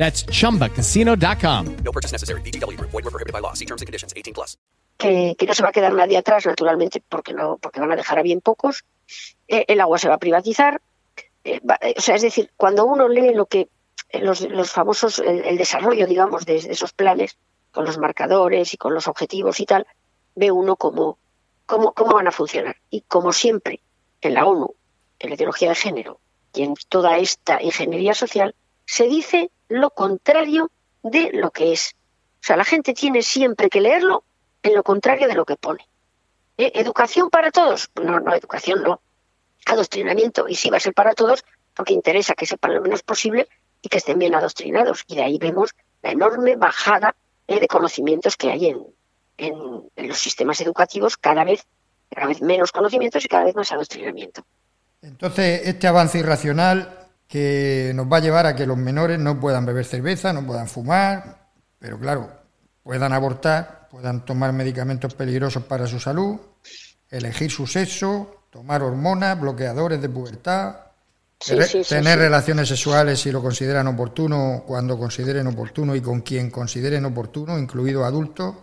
That's chumbacasino.com. No purchase necessary. VGW Group. Void were prohibited by law. See terms and conditions. 18 plus. que, que no se va a quedar nadie atrás, naturalmente, porque no, porque van a dejar a bien pocos. Eh, el agua se va a privatizar. Eh, va- eh, o sea, es decir, cuando uno lee lo que eh, los, los famosos, el, el desarrollo, digamos, de, de esos planes, con los marcadores y con los objetivos y tal, ve uno cómo, cómo, cómo van a funcionar. Y como siempre, en la ONU, en la ideología de género y en toda esta ingeniería social, se dice lo contrario de lo que es. O sea, la gente tiene siempre que leerlo en lo contrario de lo que pone. ¿Eh? ¿Educación para todos? No, no, educación no. Adoctrinamiento, y sí va a ser para todos, porque interesa que sepan lo menos posible y que estén bien adoctrinados. Y de ahí vemos la enorme bajada eh, de conocimientos que hay en, en, en los sistemas educativos, cada vez, cada vez menos conocimientos y cada vez más adoctrinamiento. Entonces, este avance irracional que nos va a llevar a que los menores no puedan beber cerveza, no puedan fumar, pero claro, puedan abortar, puedan tomar medicamentos peligrosos para su salud, elegir su sexo, tomar hormonas, bloqueadores de pubertad, Sí, tener, sí, sí, tener sí. relaciones sexuales si lo consideran oportuno, cuando consideren oportuno y con quien consideren oportuno, incluido adultos,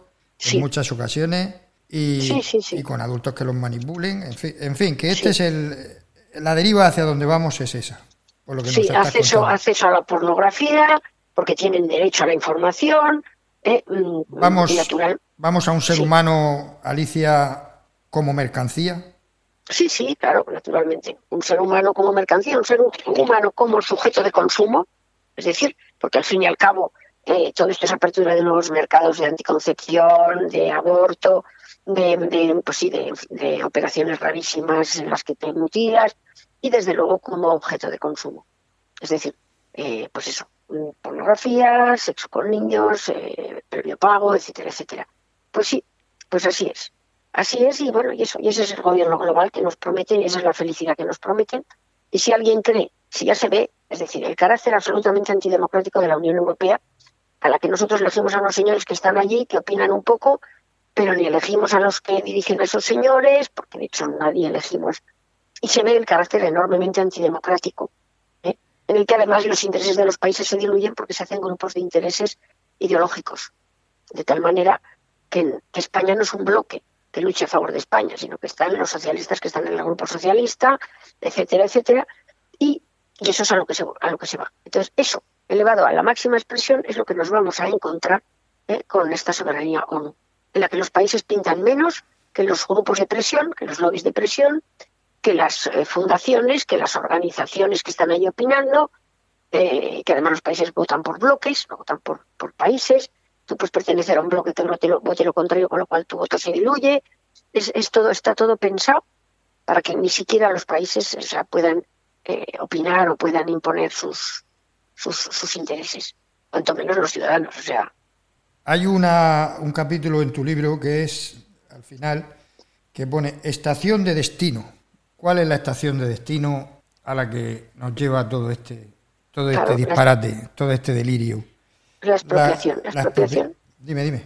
en muchas ocasiones, y, con adultos que los manipulen. En fin, en fin que este es el. La deriva hacia donde vamos es esa. Por lo que Sí, acceso, contando. acceso a la pornografía, porque tienen derecho a la información. eh, mm, Vamos, natural. vamos a un ser Sí. humano, Alicia, como mercancía. Sí, sí, claro, naturalmente. Un ser humano como mercancía, un ser humano como sujeto de consumo, es decir, porque al fin y al cabo eh, todo esto es apertura de nuevos mercados de anticoncepción, de aborto, de, de, pues sí, de, de operaciones rarísimas en las que te mutilas y desde luego como objeto de consumo. Es decir, eh, pues eso, mm, pornografía, sexo con niños, eh, previo pago, etcétera, etcétera. Pues sí, pues así es. Así es, y bueno, y eso, y ese es el gobierno global que nos prometen, y esa es la felicidad que nos prometen. Y si alguien cree, si ya se ve, es decir, el carácter absolutamente antidemocrático de la Unión Europea, a la que nosotros elegimos a unos señores que están allí, que opinan un poco, pero ni elegimos a los que dirigen a esos señores, porque de hecho nadie elegimos. Y se ve el carácter enormemente antidemocrático, ¿eh? en el que además los intereses de los países se diluyen porque se hacen grupos de intereses ideológicos. De tal manera que, España no es un bloque que luche a favor de España, sino que están los socialistas que están en el grupo socialista, etcétera, etcétera, y, y eso es a lo que se a lo que se va. Entonces, eso, elevado a la máxima expresión, es lo que nos vamos a encontrar ¿eh? con esta soberanía ONU, en la que los países pintan menos que los grupos de presión, que los lobbies de presión, que las eh, fundaciones, que las organizaciones que están ahí opinando, eh, que además los países votan por bloques, no votan por, por países. Tú puedes pertenecer a un bloque que vote lo, vote lo contrario, con lo cual tu voto se diluye. Es, todo, está todo pensado para que ni siquiera los países o sea, puedan eh, opinar o puedan imponer sus, sus, sus intereses, cuanto menos los ciudadanos. O sea, Hay una, un capítulo en tu libro que es, al final, que pone estación de destino. ¿Cuál es la estación de destino a la que nos lleva todo este, todo Claro, este disparate, todo este delirio? la expropiación. La, la expropiación. expropia- Dime, dime.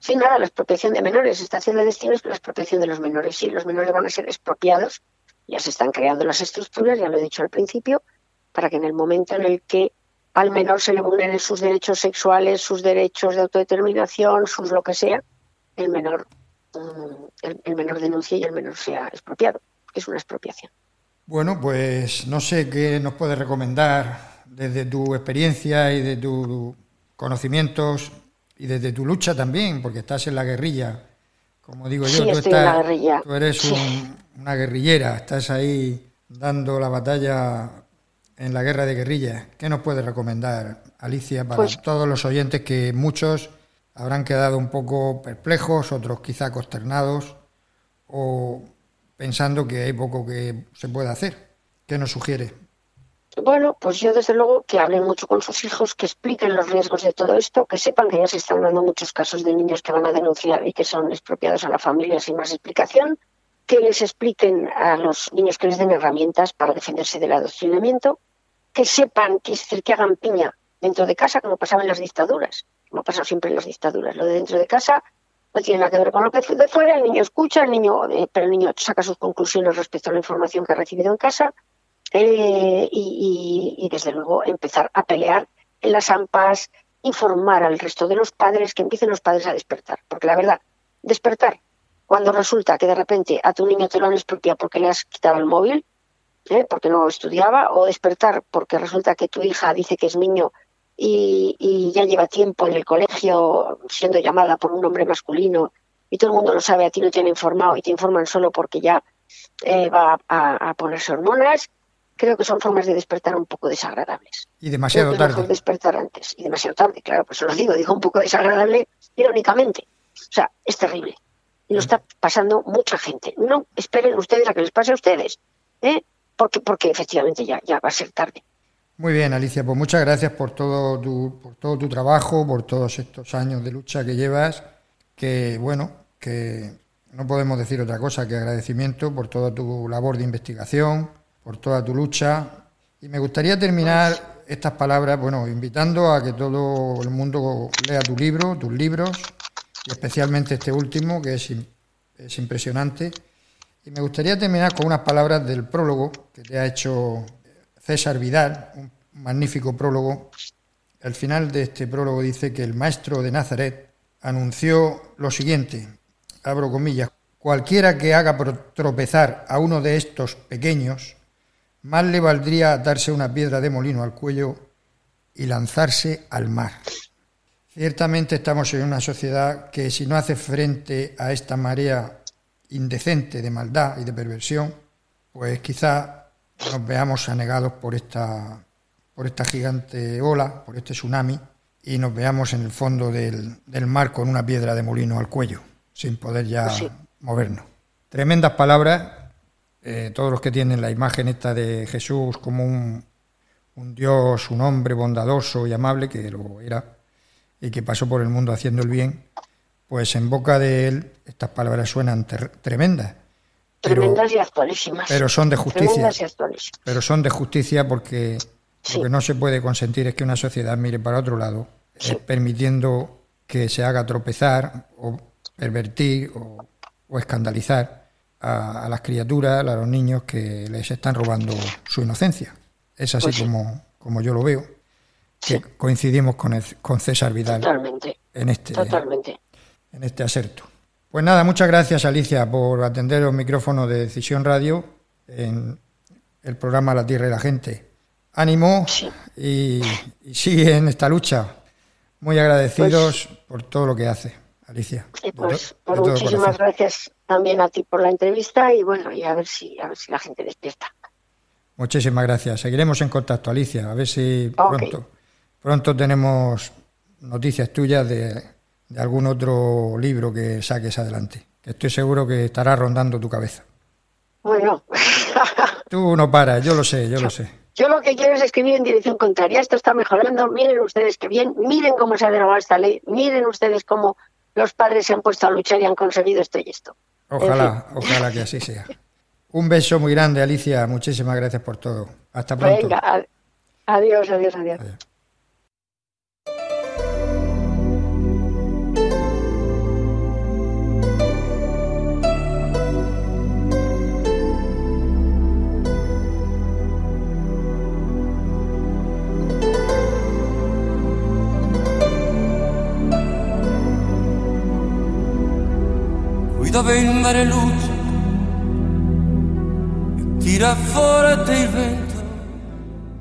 Sí, nada, la expropiación de menores. Estación de destino es la expropiación de los menores. Sí, los menores van a ser expropiados. Ya se están creando las estructuras, ya lo he dicho al principio, para que en el momento en el que al menor se le vulneren sus derechos sexuales, sus derechos de autodeterminación, sus lo que sea, el menor, mm, el, el menor denuncie y el menor sea expropiado. Es una expropiación. Bueno, pues no sé qué nos puedes recomendar desde tu experiencia y de tus conocimientos y desde tu lucha también, porque estás en la guerrilla. Como digo yo, Sí, tú, estoy en estás- la guerrilla. tú eres Sí. un- una guerrillera, estás ahí dando la batalla en la guerra de guerrillas. ¿Qué nos puedes recomendar, Alicia, para Pues- todos los oyentes que muchos habrán quedado un poco perplejos, otros quizá consternados o pensando que hay poco que se puede hacer? ¿Qué nos sugiere? Bueno, pues yo desde luego que hablen mucho con sus hijos, que expliquen los riesgos de todo esto, que sepan que ya se están dando muchos casos de niños que van a denunciar y que son expropiados a la familia sin más explicación, que les expliquen a los niños que les den herramientas para defenderse del adoctrinamiento, que sepan, que es decir, que hagan piña dentro de casa, como pasaba en las dictaduras, como pasado siempre en las dictaduras. Lo de dentro de casa no tiene nada que ver con lo que de fuera, el niño escucha, el niño, eh, pero el niño saca sus conclusiones respecto a la información que ha recibido en casa eh, y, desde luego empezar a pelear en las AMPAs, informar al resto de los padres, que empiecen los padres a despertar. Porque la verdad, despertar cuando resulta que de repente a tu niño te lo han expropiado porque le has quitado el móvil, ¿eh? porque no estudiaba, o despertar porque resulta que tu hija dice que es niño y, ya lleva tiempo en el colegio siendo llamada por un hombre masculino y todo el mundo lo sabe, a ti no te han informado y te informan solo porque ya eh, va a, ponerse hormonas, creo que son formas de despertar un poco desagradables. Y demasiado tarde. Mejor despertar antes. Y demasiado tarde, claro, pues lo digo, digo un poco desagradable irónicamente. O sea, es terrible. Y lo está pasando mucha gente. No esperen ustedes a que les pase a ustedes, ¿eh? porque, porque efectivamente ya, ya va a ser tarde. Muy bien, Alicia, pues muchas gracias por todo tu, por todo tu trabajo, por todos estos años de lucha que llevas, que bueno, que no podemos decir otra cosa que agradecimiento por toda tu labor de investigación, por toda tu lucha. Y me gustaría terminar estas palabras, bueno, invitando a que todo el mundo lea tu libro, tus libros, y especialmente este último, que es, es impresionante. Y me gustaría terminar con unas palabras del prólogo que te ha hecho César Vidal, un magnífico prólogo. Al final de este prólogo dice que el maestro de Nazaret anunció lo siguiente, abro comillas, cualquiera que haga tropezar a uno de estos pequeños, más le valdría atarse una piedra de molino al cuello y lanzarse al mar. Ciertamente estamos en una sociedad que si no hace frente a esta marea indecente de maldad y de perversión, pues quizá nos veamos anegados por esta, por esta gigante ola, por este tsunami, y nos veamos en el fondo del, mar con una piedra de molino al cuello, sin poder ya movernos. Tremendas palabras, eh, todos los que tienen la imagen esta de Jesús como un, un Dios, un hombre bondadoso y amable, que lo era, y que pasó por el mundo haciendo el bien, pues en boca de él estas palabras suenan tremendas tremendas y actualísimas. Pero son de justicia. Pero son de justicia porque lo que no se puede consentir es que una sociedad mire para otro lado, eh, permitiendo que se haga tropezar o pervertir o, escandalizar a, las criaturas, a los niños que les están robando su inocencia. Es así pues como, como yo lo veo, que coincidimos con, con César Vidal en este, en este aserto. Pues nada, muchas gracias Alicia por atender los micrófonos de Decisión Radio en el programa La Tierra y la Gente. Ánimo y, sigue en esta lucha. Muy agradecidos pues por todo lo que hace, Alicia. pues, muchísimas gracias también a ti por la entrevista y bueno, y a ver si, a ver si la gente despierta. Muchísimas gracias. Seguiremos en contacto, Alicia. A ver si pronto, pronto tenemos noticias tuyas de de algún otro libro que saques adelante, que estoy seguro que estará rondando tu cabeza. Bueno. Tú no paras, yo lo sé, yo lo sé. Yo lo que quiero es escribir en dirección contraria. Esto está mejorando. Miren ustedes qué bien. Miren cómo se ha derogado esta ley. Miren ustedes cómo los padres se han puesto a luchar y han conseguido esto y esto. Ojalá, ojalá que así sea. Un beso muy grande, Alicia. Muchísimas gracias por todo. Hasta pronto. Venga, adiós, adiós. adiós.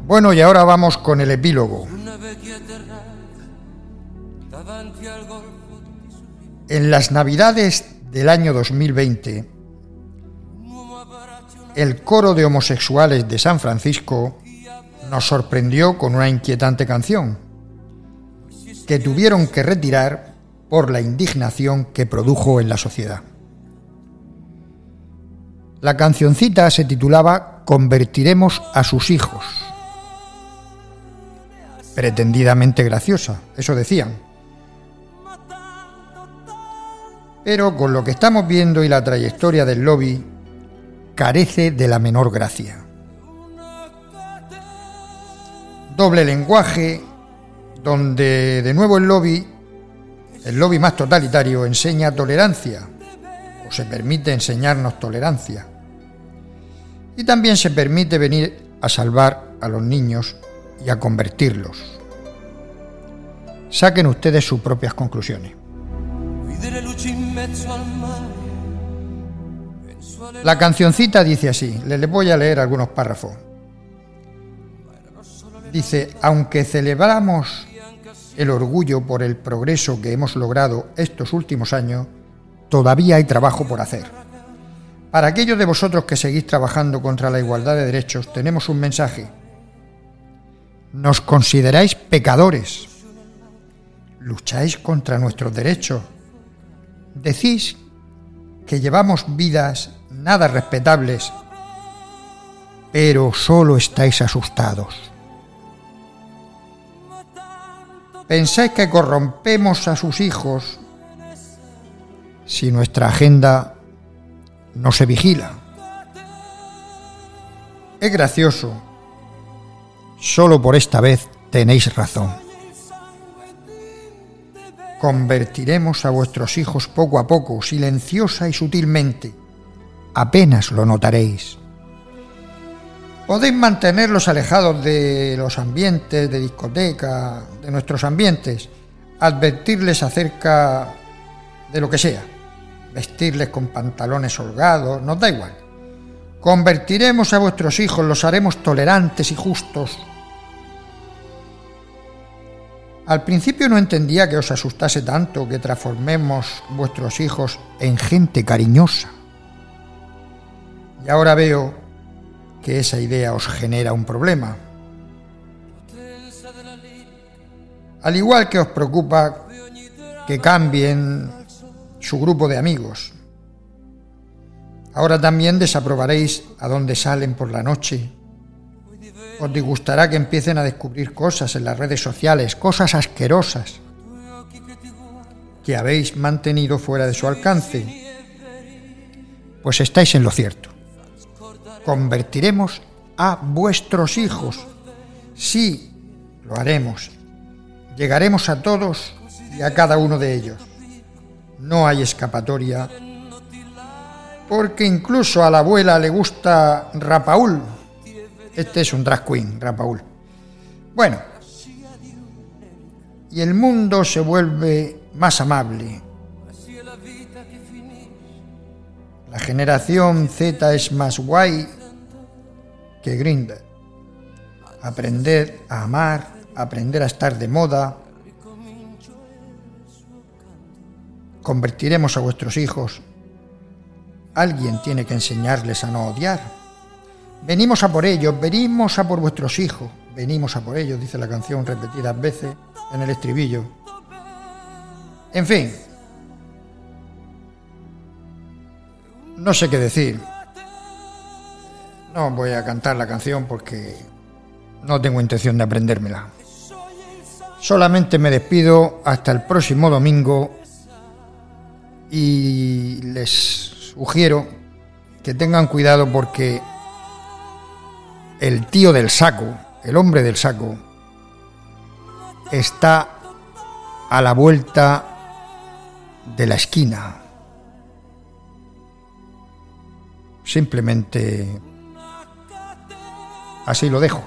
Bueno, y ahora vamos con el epílogo. En las navidades del año 2020, el coro de homosexuales de San Francisco nos sorprendió con una inquietante canción, que tuvieron que retirar por la indignación que produjo en la sociedad. La cancioncita se titulaba Convertiremos a sus hijos. Pretendidamente graciosa, eso decían. Pero con lo que estamos viendo y la trayectoria del lobby, carece de la menor gracia. Doble lenguaje, donde de nuevo el lobby, el lobby más totalitario, enseña tolerancia se permite enseñarnos tolerancia. Y también se permite venir a salvar a los niños y a convertirlos. Saquen ustedes sus propias conclusiones. La cancioncita dice así, les voy a leer algunos párrafos. Dice, aunque celebramos el orgullo por el progreso que hemos logrado estos últimos años, todavía hay trabajo por hacer. Para aquellos de vosotros que seguís trabajando contra la igualdad de derechos, tenemos un mensaje. Nos consideráis pecadores. Lucháis contra nuestros derechos. Decís que llevamos vidas nada respetables, pero solo estáis asustados. Pensáis que corrompemos a sus hijos si nuestra agenda no se vigila. Es gracioso. Solo por esta vez tenéis razón. Convertiremos a vuestros hijos poco a poco, silenciosa y sutilmente. Apenas lo notaréis. Podéis mantenerlos alejados de los ambientes, de discoteca, de nuestros ambientes, advertirles acerca de lo que sea vestirles con pantalones holgados, nos da igual. Convertiremos a vuestros hijos, los haremos tolerantes y justos. Al principio no entendía que os asustase tanto que transformemos vuestros hijos en gente cariñosa. Y ahora veo que esa idea os genera un problema. Al igual que os preocupa que cambien su grupo de amigos. Ahora también desaprobaréis a dónde salen por la noche. Os disgustará que empiecen a descubrir cosas en las redes sociales, cosas asquerosas que habéis mantenido fuera de su alcance. Pues estáis en lo cierto. Convertiremos a vuestros hijos. Sí, lo haremos. Llegaremos a todos y a cada uno de ellos no hay escapatoria, porque incluso a la abuela le gusta Rapaul. Este es un drag queen, Rapaul. Bueno, y el mundo se vuelve más amable. La generación Z es más guay que Grinder. Aprender a amar, aprender a estar de moda, convertiremos a vuestros hijos. Alguien tiene que enseñarles a no odiar. Venimos a por ellos, venimos a por vuestros hijos, venimos a por ellos, dice la canción repetidas veces en el estribillo. En fin, no sé qué decir. No voy a cantar la canción porque no tengo intención de aprendérmela. Solamente me despido hasta el próximo domingo y les sugiero que tengan cuidado porque el tío del saco, el hombre del saco, está a la vuelta de la esquina. Simplemente así lo dejo.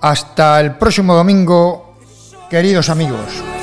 Hasta el próximo domingo, queridos amigos.